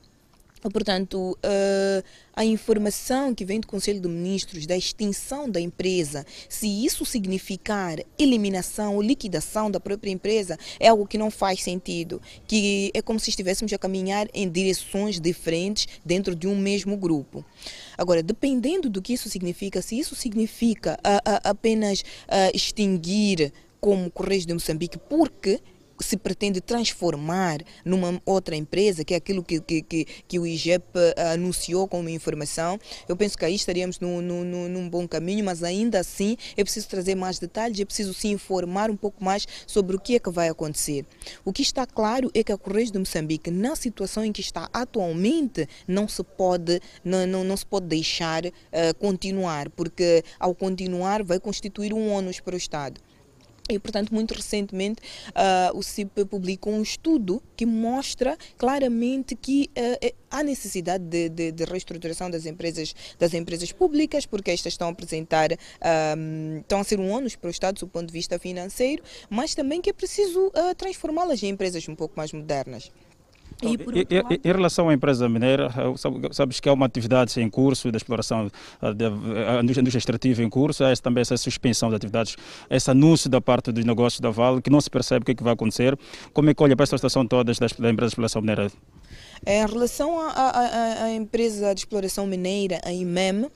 Portanto, uh, a informação que vem do Conselho de Ministros da extinção da empresa, se isso significar eliminação ou liquidação da própria empresa, é algo que não faz sentido. Que é como se estivéssemos a caminhar em direções diferentes dentro de um mesmo grupo. Agora, dependendo do que isso significa, se isso significa apenas extinguir como Correios de Moçambique, porque se pretende transformar numa outra empresa, que é aquilo que, que, que, que o IGEP eh, anunciou como informação, eu penso que aí estaríamos no, no, no, num bom caminho, mas ainda assim é preciso trazer mais detalhes, é preciso se informar um pouco mais sobre o que é que vai acontecer. O que está claro é que a Correios de Moçambique, na situação em que está atualmente, não se pode, não, não, não se pode deixar uh, continuar, porque ao continuar vai constituir um ônus para o Estado. E, portanto, muito recentemente uh, o CIP publicou um estudo que mostra claramente que uh, há necessidade de, de, de, reestruturação das empresas, das empresas públicas, porque estas estão a apresentar, um, estão a ser um ônus para o Estado do ponto de vista financeiro, mas também que é preciso uh, transformá-las em empresas um pouco mais modernas. E, e, em relação à empresa mineira, sabes que há uma atividade em curso de exploração da indústria extrativa em curso, há também essa suspensão de atividades, esse anúncio da parte dos negócios da Vale, que não se percebe o que, é que vai acontecer. Como é que olha para esta situação toda da empresa de exploração mineira? Em relação à empresa de exploração mineira, a IMEM,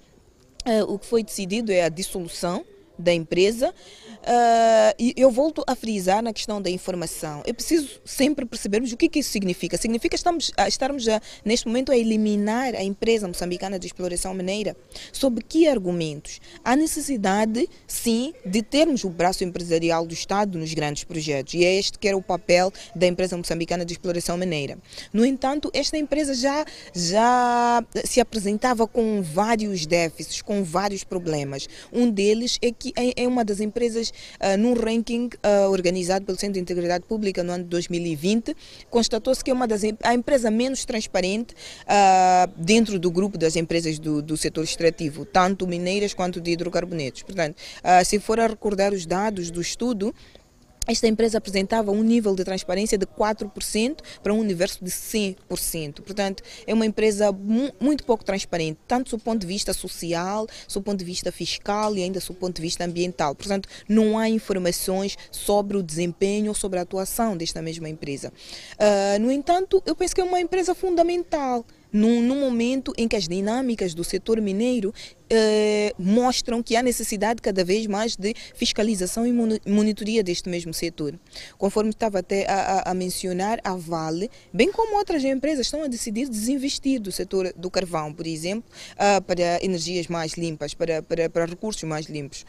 eh, o que foi decidido é a dissolução da empresa Uh, e eu volto a frisar na questão da informação. É preciso sempre percebermos o que, que isso significa. Significa estamos, estarmos a, neste momento a eliminar a empresa moçambicana de exploração mineira. Sob que argumentos? Há necessidade, sim, de termos o braço empresarial do Estado nos grandes projetos. E é este que era o papel da empresa moçambicana de exploração mineira. No entanto, esta empresa já, já se apresentava com vários déficits, com vários problemas. Um deles é que é, é uma das empresas uh, num ranking uh, organizado pelo Centro de Integridade Pública no ano de 2020, constatou-se que é uma das a empresa menos transparente uh, dentro do grupo das empresas do, do setor extrativo, tanto mineiras quanto de hidrocarbonetos. Portanto, se for a recordar os dados do estudo, esta empresa apresentava um nível de transparência de 4% para um universo de 100%. Portanto, é uma empresa muito pouco transparente, tanto do ponto de vista social, do ponto de vista fiscal e ainda do ponto de vista ambiental. Portanto, não há informações sobre o desempenho ou sobre a atuação desta mesma empresa. Uh, no entanto, eu penso que é uma empresa fundamental num, num momento em que as dinâmicas do setor mineiro eh, mostram que há necessidade cada vez mais de fiscalização e monitoria deste mesmo setor. Conforme estava até a, a, mencionar, a Vale, bem como outras empresas, estão a decidir desinvestir do setor do carvão, por exemplo, uh, para energias mais limpas, para, para, para recursos mais limpos.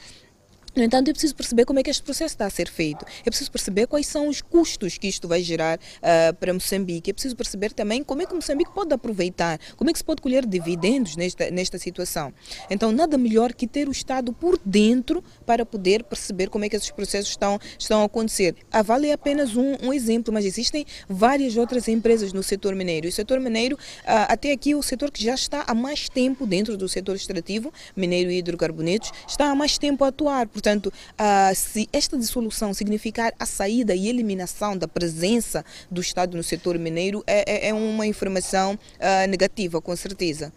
No entanto, é preciso perceber como é que este processo está a ser feito. É preciso perceber quais são os custos que isto vai gerar uh, para Moçambique. É preciso perceber também como é que Moçambique pode aproveitar, como é que se pode colher dividendos nesta, nesta situação. Então, nada melhor que ter o Estado por dentro para poder perceber como é que esses processos estão, estão a acontecer. A Vale é apenas um, um exemplo, mas existem várias outras empresas no setor mineiro. E o setor mineiro, uh, até aqui, o setor que já está há mais tempo dentro do setor extrativo, mineiro e hidrocarbonetos, está há mais tempo a atuar. Portanto, Portanto, uh, se esta dissolução significar a saída e eliminação da presença do Estado no setor mineiro, é, é, é uma informação uh, negativa, com certeza.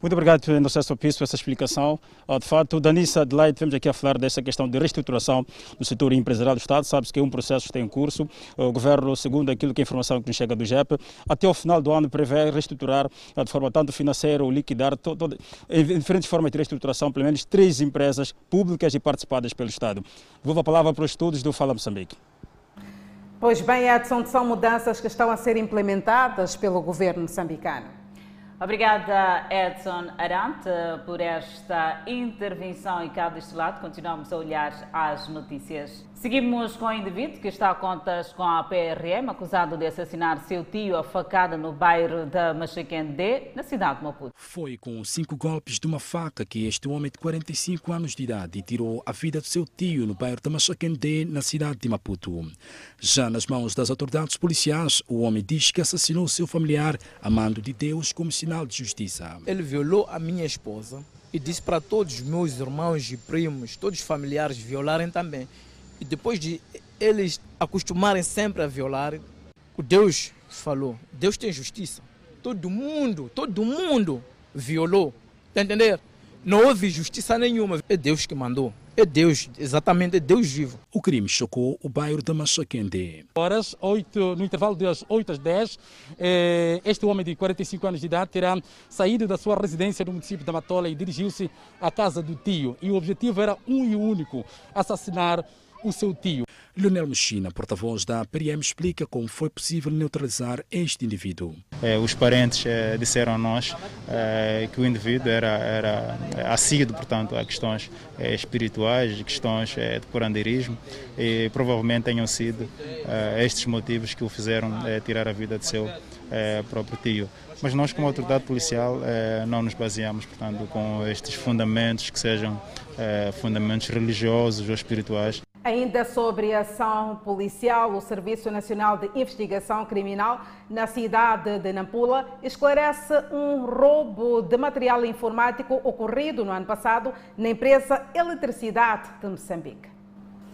Muito obrigado, Nocesso Piso, por essa explicação. Ah, de fato, Danissa Adelaide, vemos aqui a falar dessa questão de reestruturação do setor empresarial do Estado. Sabe-se que é um processo que está em curso. O Governo, segundo aquilo que a informação que nos chega do GEP, até o final do ano prevê reestruturar ah, de forma tanto financeira ou liquidar, todo, em diferentes formas de reestruturação, pelo menos três empresas públicas e participadas pelo Estado. Vou a palavra para os estudos do Fala Moçambique. Pois bem, Edson, são mudanças que estão a ser implementadas pelo governo moçambicano. Obrigada, Edson Arante, por esta intervenção e cá deste lado continuamos a olhar as notícias. Seguimos com o indivíduo que está a contas com a PRM, acusado de assassinar seu tio a facada no bairro da Machaquendê, na cidade de Maputo. Foi com cinco golpes de uma faca que este homem de 45 anos de idade tirou a vida de seu tio no bairro da Machaquendê, na cidade de Maputo. Já nas mãos das autoridades policiais, o homem diz que assassinou seu familiar a mando de Deus como sinal de justiça. Ele violou a minha esposa e disse para todos os meus irmãos e primos, todos os familiares violarem também. E depois de eles acostumarem sempre a violar, o Deus falou: Deus tem justiça. Todo mundo, todo mundo violou. Está entender? Não houve justiça nenhuma. É Deus que mandou. É Deus, exatamente, é Deus vivo. O crime chocou o bairro da Machaquende. Horas 8, no intervalo das 8 às 10, eh, este homem de 45 anos de idade terá saído da sua residência no município da Matola e dirigiu-se à casa do tio. E o objetivo era um e único: assassinar o seu tio. Leonel Mechina, porta-voz da PRM, explica como foi possível neutralizar este indivíduo. É, os parentes é, disseram a nós é, que o indivíduo era, era assíduo, portanto, a questões espirituais, questões de curandeirismo e provavelmente tenham sido estes motivos que o fizeram tirar a vida de seu próprio tio. Mas nós, como autoridade policial, não nos baseamos, portanto, com estes fundamentos que sejam fundamentos religiosos ou espirituais. Ainda sobre a ação policial, o Serviço Nacional de Investigação Criminal na cidade de Nampula esclarece um roubo de material informático ocorrido no ano passado na empresa Eletricidade de Moçambique.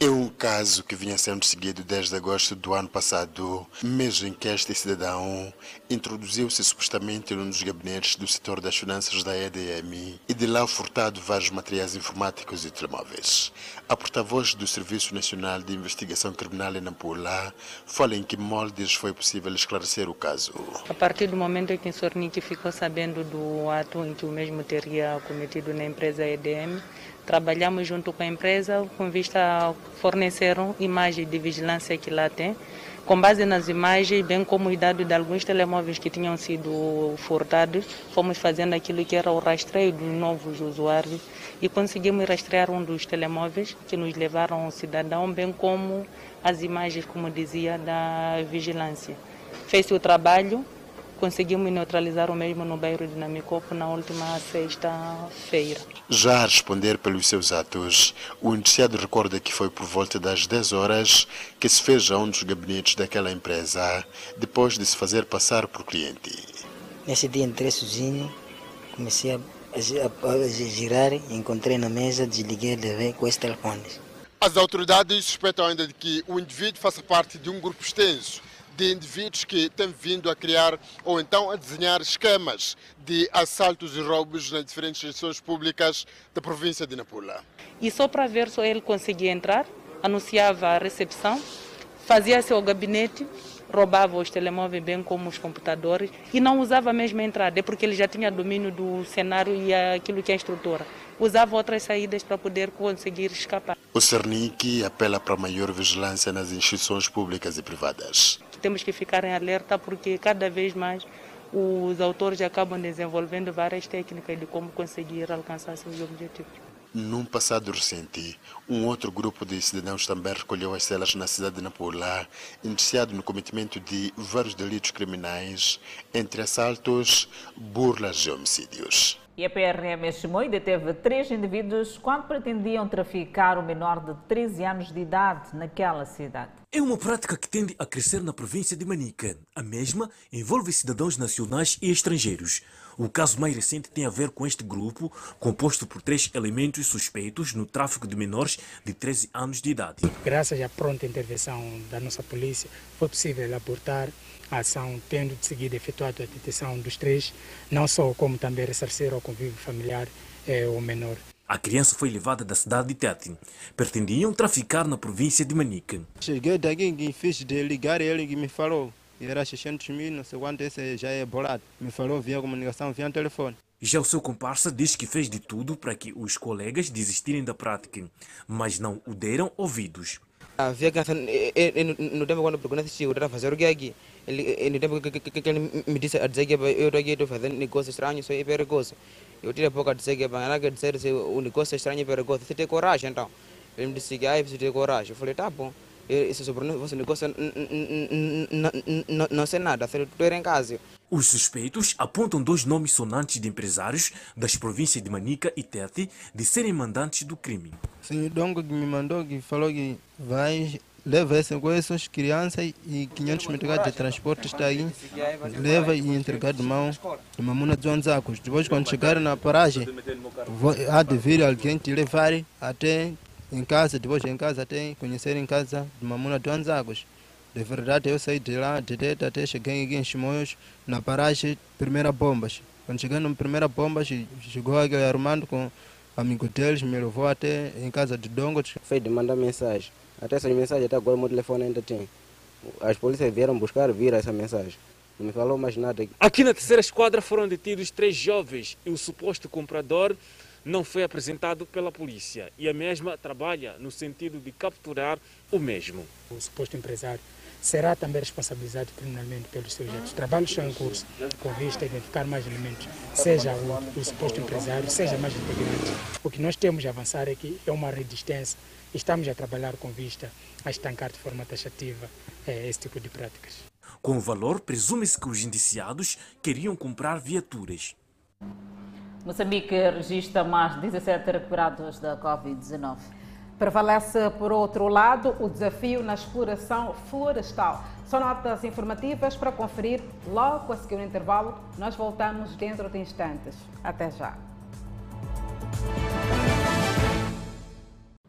É um caso que vinha sendo seguido desde agosto do ano passado, mês em que este cidadão introduziu-se supostamente num dos gabinetes do setor das finanças da EDM e de lá furtado vários materiais informáticos e telemóveis. A porta-voz do Serviço Nacional de Investigação Criminal em Nampula fala em que moldes foi possível esclarecer o caso. A partir do momento em que o Sornik ficou sabendo do ato em que o mesmo teria cometido na empresa EDM, Trabalhamos junto com a empresa com vista a fornecer imagens de vigilância que lá tem. Com base nas imagens, bem como o dado de alguns telemóveis que tinham sido furtados, fomos fazendo aquilo que era o rastreio dos novos usuários e conseguimos rastrear um dos telemóveis que nos levaram ao cidadão, bem como as imagens, como dizia, da vigilância. Fez o trabalho, conseguimos neutralizar o mesmo no bairro de Namicopo na última sexta-feira. Já a responder pelos seus atos, o indiciado recorda que foi por volta das 10 horas que se fez a um dos gabinetes daquela empresa, depois de se fazer passar por cliente. Nesse dia entrei sozinho, comecei a, a, a girar, encontrei na mesa, desliguei e levei com esses telefones. As autoridades suspeitam ainda de que o indivíduo faça parte de um grupo extenso de indivíduos que têm vindo a criar ou então a desenhar esquemas de assaltos e roubos nas diferentes instituições públicas da província de Nampula. E só para ver se ele conseguia entrar, anunciava a recepção, fazia seu gabinete, roubava os telemóveis bem como os computadores e não usava mesmo a entrada, é porque ele já tinha domínio do cenário e aquilo que é a estrutura. Usava outras saídas para poder conseguir escapar. O Cernic apela para maior vigilância nas instituições públicas e privadas temos que ficar em alerta porque cada vez mais os autores acabam desenvolvendo várias técnicas de como conseguir alcançar seus objetivos. Num passado recente, um outro grupo de cidadãos também recolheu as celas na cidade de Nampula, indiciado no cometimento de vários delitos criminais, entre assaltos, burlas e homicídios. E a PRM estimou e deteve três indivíduos quando pretendiam traficar o menor de 13 anos de idade naquela cidade. É uma prática que tende a crescer na província de Manica. A mesma envolve cidadãos nacionais e estrangeiros. O caso mais recente tem a ver com este grupo, composto por três elementos suspeitos no tráfico de menores de 13 anos de idade. Graças à pronta intervenção da nossa polícia, foi possível abortar a ação, tendo de seguida efetuado a detenção dos três, não só como também ressarcir ao convívio familiar eh, o menor. A criança foi levada da cidade de Tete. Pretendiam traficar na província de Manica. Cheguei daqui e fiz de ligar ele que me falou era 600 mil, não sei quanto, esse já é bolado. Me falou via comunicação, via telefone. Já o seu comparsa diz que fez de tudo para que os colegas desistirem da prática, mas não o deram ouvidos. Havia que no tempo quando procurei assistir, eu fazendo o que aqui. Ele, no tempo que ele me disse a dizer que eu estou fazendo negócio estranho, é perigoso. Eu tirei pouco a dizer que para dizer se o negócio é estranho e perigoso, você tem coragem então. Ele me disse que aí você tem coragem. Eu falei, tá bom esse sobre você negócio não sei nada, tudo era em casa. Os suspeitos apontam dois nomes sonantes de empresários das províncias de Manica e Tete de serem mandantes do crime. Sim, o Dongo que me mandou que falou que vai leva esse com essas crianças e 500 metros de transporte está aí, leva e entregar de mão de mamuna de Anzacos. Depois quando chegar na paragem, há de vir alguém te levar até em casa, depois em casa até conhecer em casa de Mamuna Duas Águas. De verdade, eu saí de lá, de Teta, até cheguei aqui em Chimoios, na paragem, primeira bombas. Quando cheguei na primeira bomba, chegou aqui Armando com amigo deles, me levou até em casa de Dongo. Foi de mandar mensagem. Até essas mensagens, até agora o meu telefone ainda tem. As polícias vieram buscar, viram essa mensagem. Não me falou mais nada. Aqui na terceira esquadra foram detidos três jovens e o suposto comprador não foi apresentado pela polícia e a mesma trabalha no sentido de capturar o mesmo. O suposto empresário será também responsabilizado criminalmente pelos seus atos. Trabalhos estão em curso com vista a identificar mais elementos, seja o, o suposto empresário, seja mais integrante. O que nós temos a avançar aqui é uma rede extensa. Estamos a trabalhar com vista a estancar de forma taxativa eh, esse tipo de práticas. Com o valor, presume-se que os indiciados queriam comprar viaturas. Moçambique registra mais 17 recuperados da Covid-19. Prevalece, por outro lado, o desafio na exploração florestal. São notas informativas para conferir logo a seguir o intervalo. Nós voltamos dentro de instantes. Até já.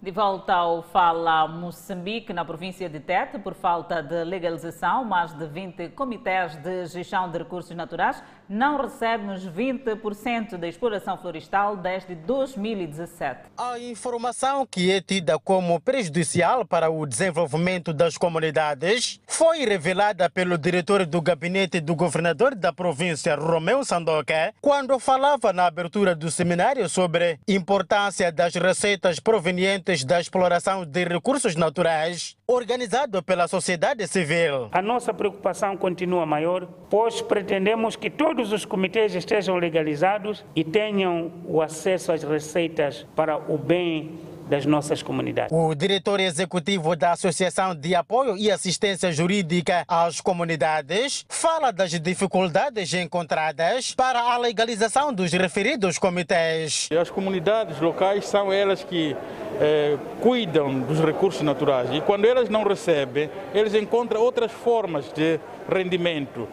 De volta ao Fala Moçambique, na província de Tete, por falta de legalização, mais de 20 comitês de gestão de recursos naturais não recebem os 20% da exploração florestal desde 2017. A informação que é tida como prejudicial para o desenvolvimento das comunidades foi revelada pelo diretor do gabinete do governador da província, Romeu Sandoka, quando falava na abertura do seminário sobre importância das receitas provenientes da exploração de recursos naturais, organizado pela sociedade civil. A nossa preocupação continua maior, pois pretendemos que todos os comitês estejam legalizados e tenham o acesso às receitas para o bem das nossas comunidades. O diretor executivo da Associação de Apoio e Assistência Jurídica às Comunidades fala das dificuldades encontradas para a legalização dos referidos comitês. As comunidades locais são elas que eh, cuidam dos recursos naturais e quando elas não recebem, eles encontram outras formas de rendimento.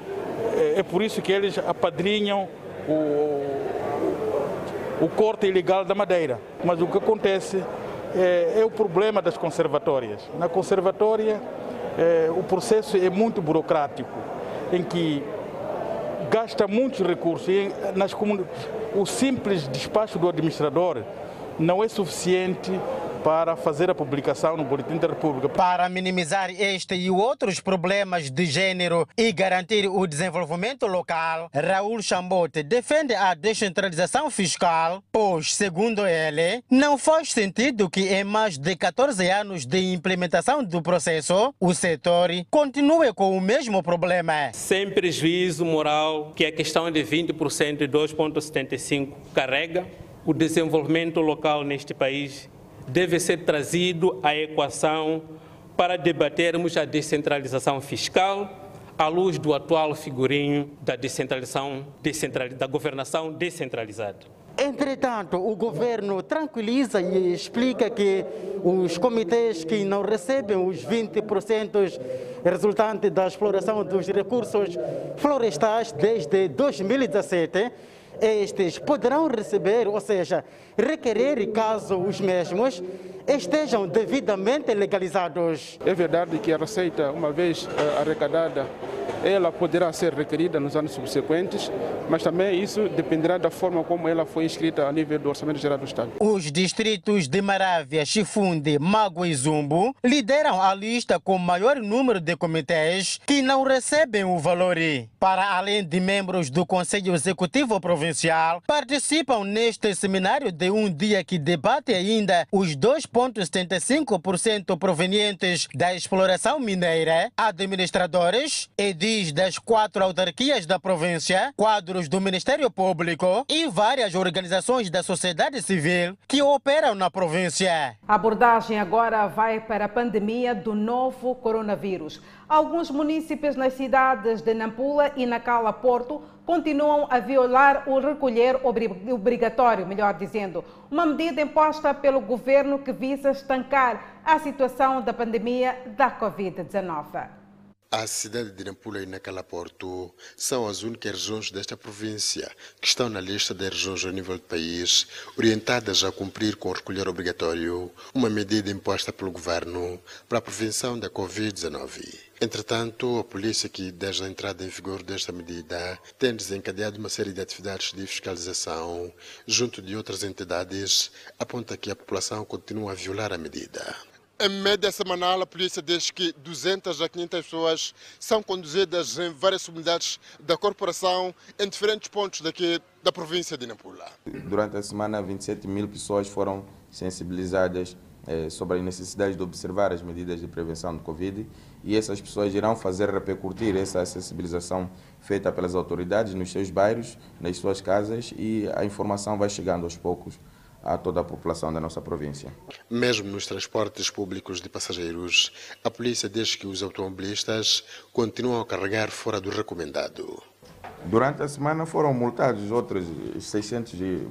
É, é por isso que eles apadrinham o, o corte ilegal da madeira. Mas o que acontece é, é o problema das conservatórias. Na conservatória, é, o processo é muito burocrático, em que gasta muitos recursos. E nas o simples despacho do administrador não é suficiente para fazer a publicação no Boletim da República. Para minimizar este e outros problemas de gênero e garantir o desenvolvimento local, Raul Chambote defende a descentralização fiscal, pois, segundo ele, não faz sentido que em mais de 14 anos de implementação do processo, o setor continue com o mesmo problema. Sem prejuízo moral, que a questão de 20% e 2,75% carrega, o desenvolvimento local neste país deve ser trazido à equação para debatermos a descentralização fiscal à luz do atual figurinho da descentralização, da governação descentralizada. Entretanto, o governo tranquiliza e explica que os comitês que não recebem os 20% resultantes da exploração dos recursos florestais desde 2017 estes poderão receber, ou seja, requerer caso os mesmos estejam devidamente legalizados. É verdade que a receita, uma vez uh, arrecadada, ela poderá ser requerida nos anos subsequentes, mas também isso dependerá da forma como ela foi inscrita a nível do Orçamento Geral do Estado. Os distritos de Marávia, Chifunde, Mágua e Zumbo lideram a lista com maior número de comitês que não recebem o valor. Para além de membros do Conselho Executivo Provincial, participam neste seminário de um dia que debate ainda os 2,75% provenientes da exploração mineira, administradores, edis das quatro autarquias da província, quadros do Ministério Público e várias organizações da sociedade civil que operam na província. A abordagem agora vai para a pandemia do novo coronavírus. Alguns municípios nas cidades de Nampula e Nacala Porto continuam a violar o recolher obrigatório, melhor dizendo, uma medida imposta pelo governo que visa estancar a situação da pandemia da Covid-19. A cidade de Nampula e Nacalaporto são as únicas regiões desta província que estão na lista das regiões a nível do país orientadas a cumprir com o recolher obrigatório, uma medida imposta pelo governo para a prevenção da Covid-19. Entretanto, a polícia que, desde a entrada em vigor desta medida, tem desencadeado uma série de atividades de fiscalização junto de outras entidades, aponta que a população continua a violar a medida. Em média semanal, a polícia diz que 200 a 500 pessoas são conduzidas em várias unidades da corporação em diferentes pontos daqui da província de Nampula. Durante a semana, 27 mil pessoas foram sensibilizadas eh, sobre a necessidade de observar as medidas de prevenção do Covid e essas pessoas irão fazer repercutir essa sensibilização feita pelas autoridades nos seus bairros, nas suas casas e a informação vai chegando aos poucos a toda a população da nossa província. Mesmo nos transportes públicos de passageiros, a polícia diz que os automobilistas continuam a carregar fora do recomendado. Durante a semana foram multados outros 600 e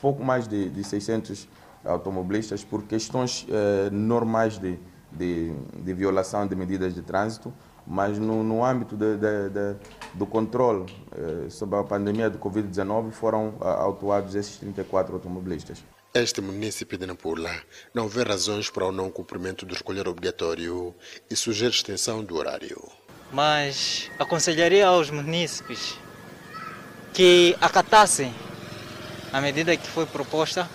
pouco mais de, de 600 automobilistas por questões eh, normais de, de, de, violação de medidas de trânsito, mas no, no âmbito de, do controle eh, sobre a pandemia do Covid-19 foram ah, autuados esses 34 automobilistas. Este município de Nampula não vê razões para o não cumprimento do recolher obrigatório e sugere extensão do horário. Mas aconselharia aos municípios que acatassem a medida que foi proposta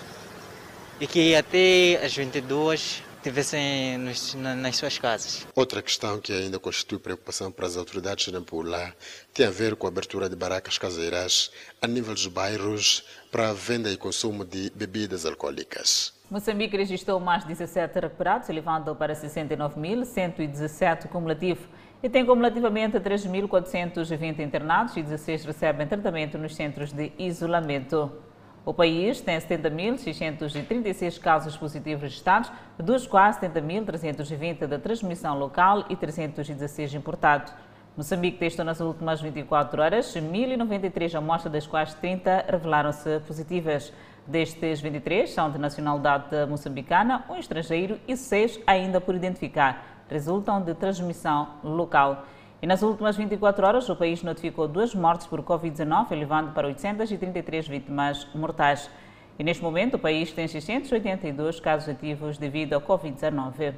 e que até as 22 estivessem nos, nas suas casas. Outra questão que ainda constitui preocupação para as autoridades de Nampula tem a ver com a abertura de barracas caseiras a nível dos bairros para a venda e consumo de bebidas alcoólicas. Moçambique registrou mais 17 recuperados, elevando para 69.117 cumulativo e tem cumulativamente 3.420 internados e 16 recebem tratamento nos centros de isolamento. O país tem 70.636 casos positivos registrados, dos quais 70.320 da transmissão local e 316 importados. Moçambique testou nas últimas 24 horas 1.093 amostras, das quais 30 revelaram-se positivas. Destes 23 são de nacionalidade moçambicana, um estrangeiro e 6 ainda por identificar. Resultam de transmissão local. E nas últimas 24 horas, o país notificou duas mortes por Covid-19, elevando para 833 vítimas mortais. E neste momento, o país tem 682 casos ativos devido ao Covid-19.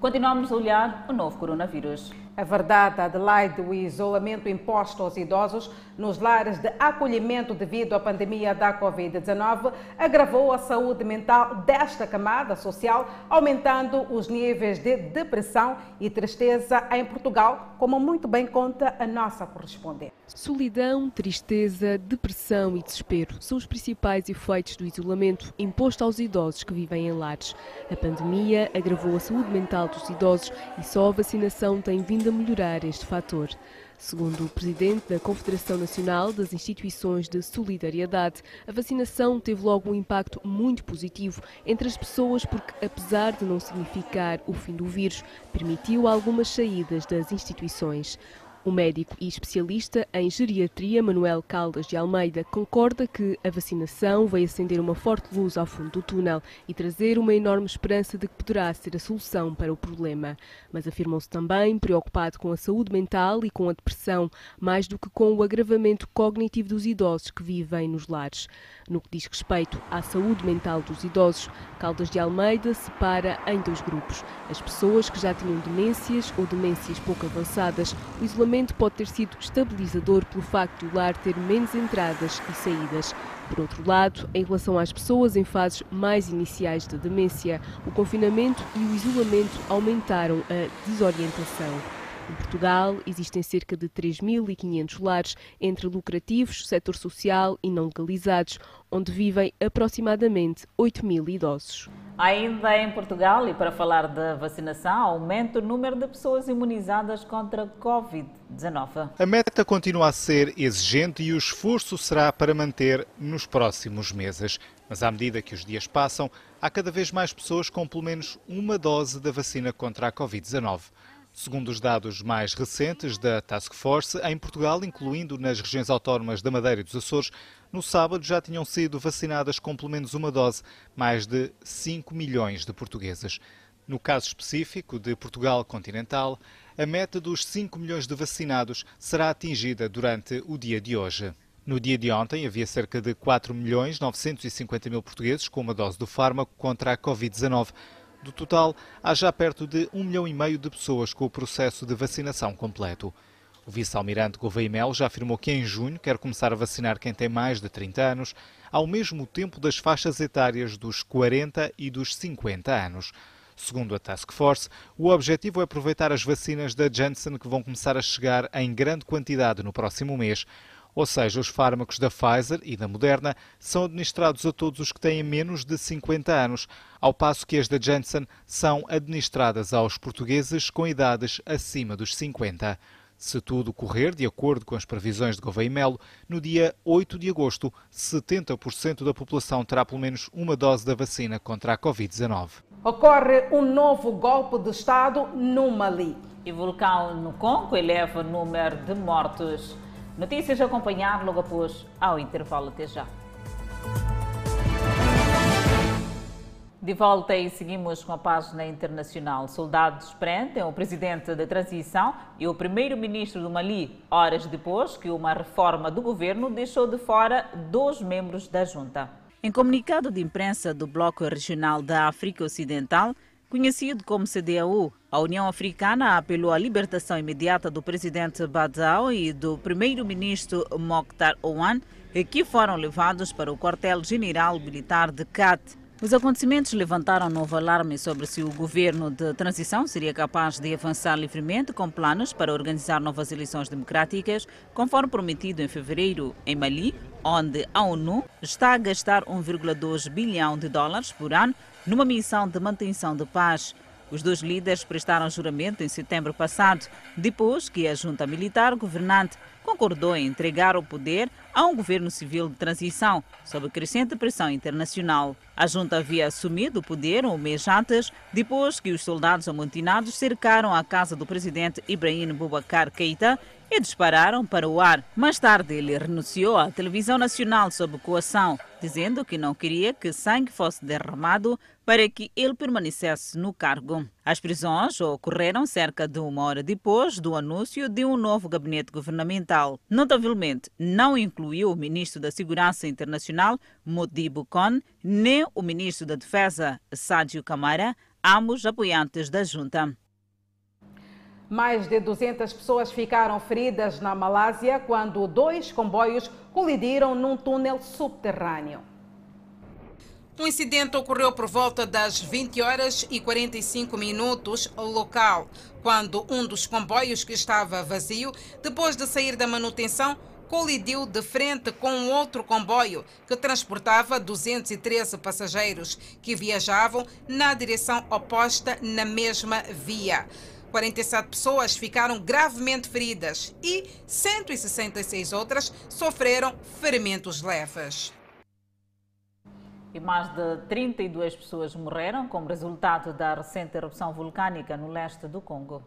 Continuamos a olhar o novo coronavírus. É verdade, Adelaide, o isolamento imposto aos idosos nos lares de acolhimento devido à pandemia da Covid-19 agravou a saúde mental desta camada social, aumentando os níveis de depressão e tristeza em Portugal, como muito bem conta a nossa correspondente. Solidão, tristeza, depressão e desespero são os principais efeitos do isolamento imposto aos idosos que vivem em lares. A pandemia agravou a saúde mental dos idosos e só a vacinação tem vindo a melhorar este fator. Segundo o presidente da Confederação Nacional das Instituições de Solidariedade, a vacinação teve logo um impacto muito positivo entre as pessoas porque, apesar de não significar o fim do vírus, permitiu algumas saídas das instituições. O médico e especialista em geriatria, Manuel Caldas de Almeida, concorda que a vacinação veio acender uma forte luz ao fundo do túnel e trazer uma enorme esperança de que poderá ser a solução para o problema. Mas afirmou-se também preocupado com a saúde mental e com a depressão, mais do que com o agravamento cognitivo dos idosos que vivem nos lares. No que diz respeito à saúde mental dos idosos, Caldas de Almeida separa em dois grupos: as pessoas que já tinham demências ou demências pouco avançadas. O isolamento pode ter sido estabilizador pelo facto de o lar ter menos entradas e saídas. Por outro lado, em relação às pessoas em fases mais iniciais da demência, o confinamento e o isolamento aumentaram a desorientação. Em Portugal, existem cerca de 3.500 lares entre lucrativos, setor social e não legalizados, onde vivem aproximadamente 8 mil idosos. Ainda em Portugal, e para falar da vacinação, aumenta o número de pessoas imunizadas contra Covid-19. A meta continua a ser exigente e o esforço será para manter nos próximos meses. Mas à medida que os dias passam, há cada vez mais pessoas com pelo menos uma dose da vacina contra a Covid-19. Segundo os dados mais recentes da Task Force, em Portugal, incluindo nas regiões autónomas da Madeira e dos Açores, no sábado já tinham sido vacinadas com pelo menos uma dose mais de 5 milhões de portugueses. No caso específico de Portugal continental, a meta dos 5 milhões de vacinados será atingida durante o dia de hoje. No dia de ontem havia cerca de 4 milhões 950 mil portugueses com uma dose do fármaco contra a Covid-19. Do total, há já perto de um milhão e meio de pessoas com o processo de vacinação completo. O vice-almirante Gouveia Mel já afirmou que em junho quer começar a vacinar quem tem mais de 30 anos, ao mesmo tempo das faixas etárias dos 40 e dos 50 anos. Segundo a Task Force, o objetivo é aproveitar as vacinas da Janssen que vão começar a chegar em grande quantidade no próximo mês. Ou seja, os fármacos da Pfizer e da Moderna são administrados a todos os que têm menos de 50 anos, ao passo que as da Janssen são administradas aos portugueses com idades acima dos 50. Se tudo correr de acordo com as previsões de Gouveia Melo, no dia 8 de agosto, 70% da população terá pelo menos uma dose da vacina contra a Covid-19. Ocorre um novo golpe de Estado no Mali. E vulcão no Congo eleva o número de mortos. Notícias a acompanhar logo após ao intervalo. Até já. De volta e seguimos com a página internacional. Soldados prendem o presidente da transição e o primeiro-ministro do Mali, horas depois que uma reforma do governo deixou de fora dois membros da junta. Em comunicado de imprensa do Bloco Regional da África Ocidental, conhecido como CDAO, a União Africana apelou à libertação imediata do presidente Badao e do primeiro-ministro Mokhtar Ouane, que foram levados para o quartel-general militar de Cat. Os acontecimentos levantaram novo alarme sobre se o governo de transição seria capaz de avançar livremente com planos para organizar novas eleições democráticas, conforme prometido em fevereiro em Mali, onde a ONU está a gastar 1,2 bilhão de dólares por ano numa missão de manutenção de paz. Os dois líderes prestaram juramento em setembro passado, depois que a junta militar governante concordou em entregar o poder a um governo civil de transição, sob crescente pressão internacional. A junta havia assumido o poder um mês antes, depois que os soldados amotinados cercaram a casa do presidente Ibrahim Boubacar Keita e dispararam para o ar. Mais tarde, ele renunciou à televisão nacional sob coação, dizendo que não queria que sangue fosse derramado para que ele permanecesse no cargo. As prisões ocorreram cerca de uma hora depois do anúncio de um novo gabinete governamental. Notavelmente, não incluiu o ministro da Segurança Internacional, Modibo Kon, nem o ministro da Defesa, Sádio Camara, ambos apoiantes da junta. Mais de 200 pessoas ficaram feridas na Malásia quando dois comboios colidiram num túnel subterrâneo. O incidente ocorreu por volta das 20 horas e 45 minutos local, quando um dos comboios que estava vazio, depois de sair da manutenção, colidiu de frente com outro comboio que transportava 213 passageiros que viajavam na direção oposta na mesma via. 47 pessoas ficaram gravemente feridas e 166 outras sofreram ferimentos leves. E mais de 32 pessoas morreram como resultado da recente erupção vulcânica no leste do Congo.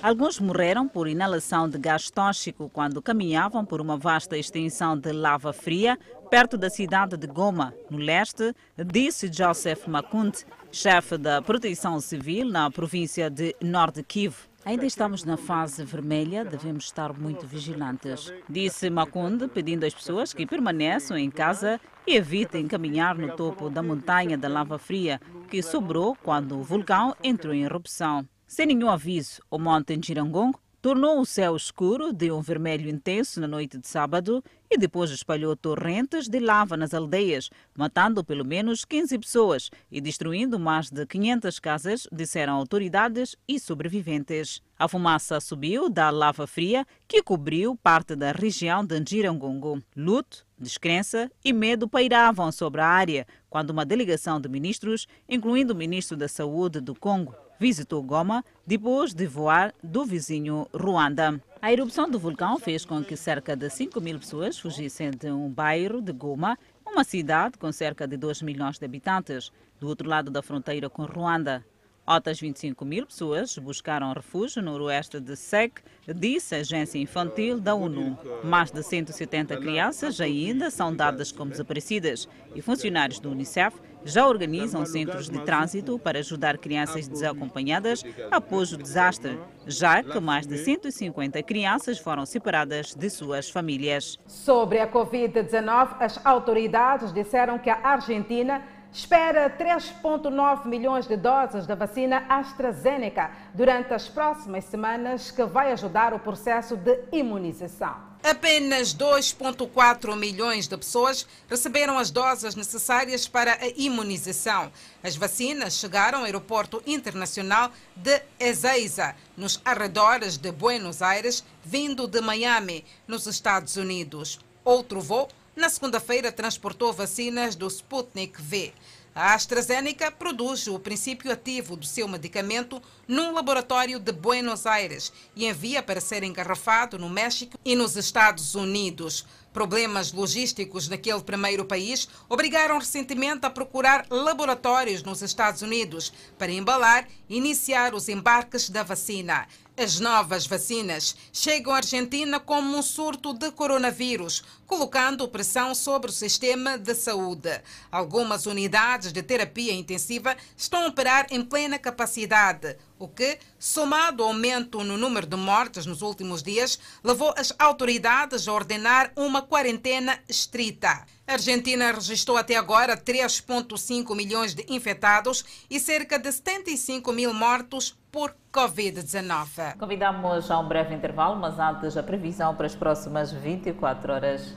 Alguns morreram por inalação de gás tóxico quando caminhavam por uma vasta extensão de lava fria perto da cidade de Goma, no leste, disse Joseph Makunt, chefe da Proteção Civil na província de Nord Kivu. Ainda estamos na fase vermelha, devemos estar muito vigilantes, disse Makunde, pedindo às pessoas que permaneçam em casa e evitem caminhar no topo da montanha da lava fria que sobrou quando o vulcão entrou em erupção. Sem nenhum aviso, o monte Girangong tornou o céu escuro de um vermelho intenso na noite de sábado e depois espalhou torrentes de lava nas aldeias, matando pelo menos 15 pessoas e destruindo mais de 500 casas, disseram autoridades e sobreviventes. A fumaça subiu da lava fria que cobriu parte da região de Njirangongo. Luto, descrença e medo pairavam sobre a área quando uma delegação de ministros, incluindo o ministro da Saúde do Congo, visitou Goma depois de voar do vizinho Ruanda. A erupção do vulcão fez com que cerca de 5 mil pessoas fugissem de um bairro de Goma, uma cidade com cerca de 2 milhões de habitantes, do outro lado da fronteira com Ruanda. Outras 25 mil pessoas buscaram refúgio no oeste de SEC, disse a agência infantil da ONU. Mais de 170 crianças ainda são dadas como desaparecidas e funcionários do Unicef já organizam centros de trânsito para ajudar crianças desacompanhadas após o desastre, já que mais de 150 crianças foram separadas de suas famílias. Sobre a Covid-19, as autoridades disseram que a Argentina espera 3,9 milhões de doses da vacina AstraZeneca durante as próximas semanas, que vai ajudar o processo de imunização. Apenas 2,4 milhões de pessoas receberam as doses necessárias para a imunização. As vacinas chegaram ao aeroporto internacional de Ezeiza, nos arredores de Buenos Aires, vindo de Miami, nos Estados Unidos. Outro voo na segunda-feira transportou vacinas do Sputnik V. A AstraZeneca produz o princípio ativo do seu medicamento num laboratório de Buenos Aires e envia para ser engarrafado no México e nos Estados Unidos. Problemas logísticos naquele primeiro país obrigaram recentemente a procurar laboratórios nos Estados Unidos para embalar e iniciar os embarques da vacina. As novas vacinas chegam à Argentina como um surto de coronavírus, colocando pressão sobre o sistema de saúde. Algumas unidades de terapia intensiva estão a operar em plena capacidade, o que, somado ao aumento no número de mortes nos últimos dias, levou as autoridades a ordenar uma quarentena estrita. A Argentina registrou até agora 3,5 milhões de infectados e cerca de 75 mil mortos por Covid-19. Convidamos a um breve intervalo, mas antes a previsão para as próximas 24 horas.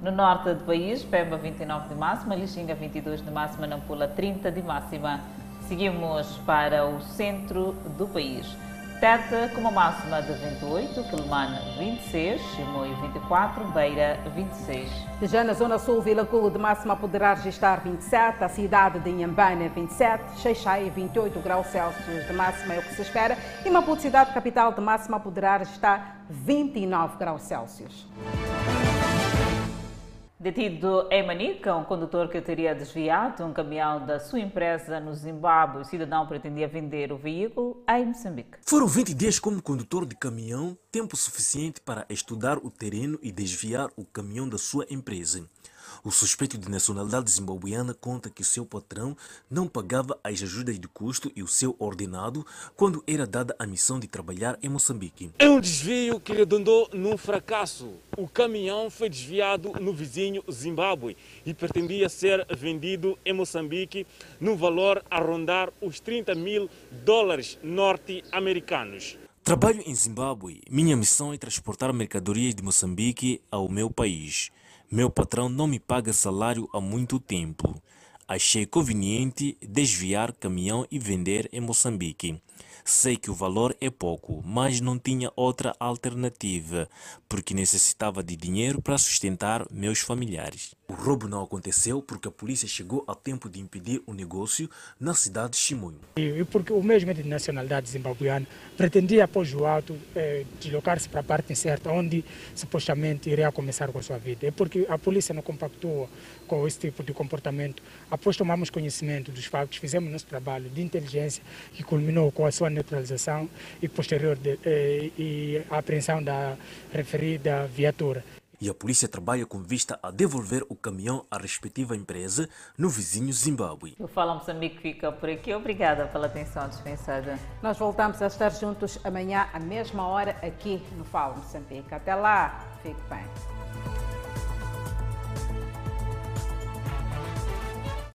No norte do país, Pemba 29 de máxima, Lixinga 22 de máxima, Nampula 30 de máxima. Seguimos para o centro do país. Teta com uma máxima de 28, Quelimane 26, Chimoio 24, Beira 26. Já na zona sul, Vila Culo de máxima poderá registrar 27, a cidade de Inhambane 27, Xeixai 28 graus Celsius de máxima é o que se espera e Maputo, cidade capital de máxima poderá registrar 29 graus Celsius. Detido em Manica, um condutor que teria desviado um caminhão da sua empresa no Zimbábue, o cidadão pretendia vender o veículo em Moçambique. Foram 20 dias como condutor de caminhão, tempo suficiente para estudar o terreno e desviar o caminhão da sua empresa. O suspeito de nacionalidade zimbabuiana conta que seu patrão não pagava as ajudas de custo e o seu ordenado quando era dada a missão de trabalhar em Moçambique. É um desvio que redundou num fracasso. O caminhão foi desviado no vizinho Zimbábue e pretendia ser vendido em Moçambique no valor a rondar os 30 mil dólares norte-americanos. Trabalho em Zimbábue. Minha missão é transportar mercadorias de Moçambique ao meu país. Meu patrão não me paga salário há muito tempo. Achei conveniente desviar caminhão e vender em Moçambique. Sei que o valor é pouco, mas não tinha outra alternativa, porque necessitava de dinheiro para sustentar meus familiares. O roubo não aconteceu porque a polícia chegou a tempo de impedir o negócio na cidade de Chimoio. E porque o mesmo de nacionalidade zimbabuiana pretendia, após o auto, eh, deslocar-se para a parte incerta, onde supostamente iria começar com a sua vida. É porque a polícia não compactou com esse tipo de comportamento. Após tomarmos conhecimento dos fatos, fizemos nosso trabalho de inteligência que culminou com a sua neutralização e posterior de, eh, e a apreensão da referida viatura e a polícia trabalha com vista a devolver o caminhão à respectiva empresa no vizinho Zimbábue. O Fala Moçambique fica por aqui. Obrigada pela atenção dispensada. Nós voltamos a estar juntos amanhã, à mesma hora, aqui no Fala Moçambique. Até lá, fique bem.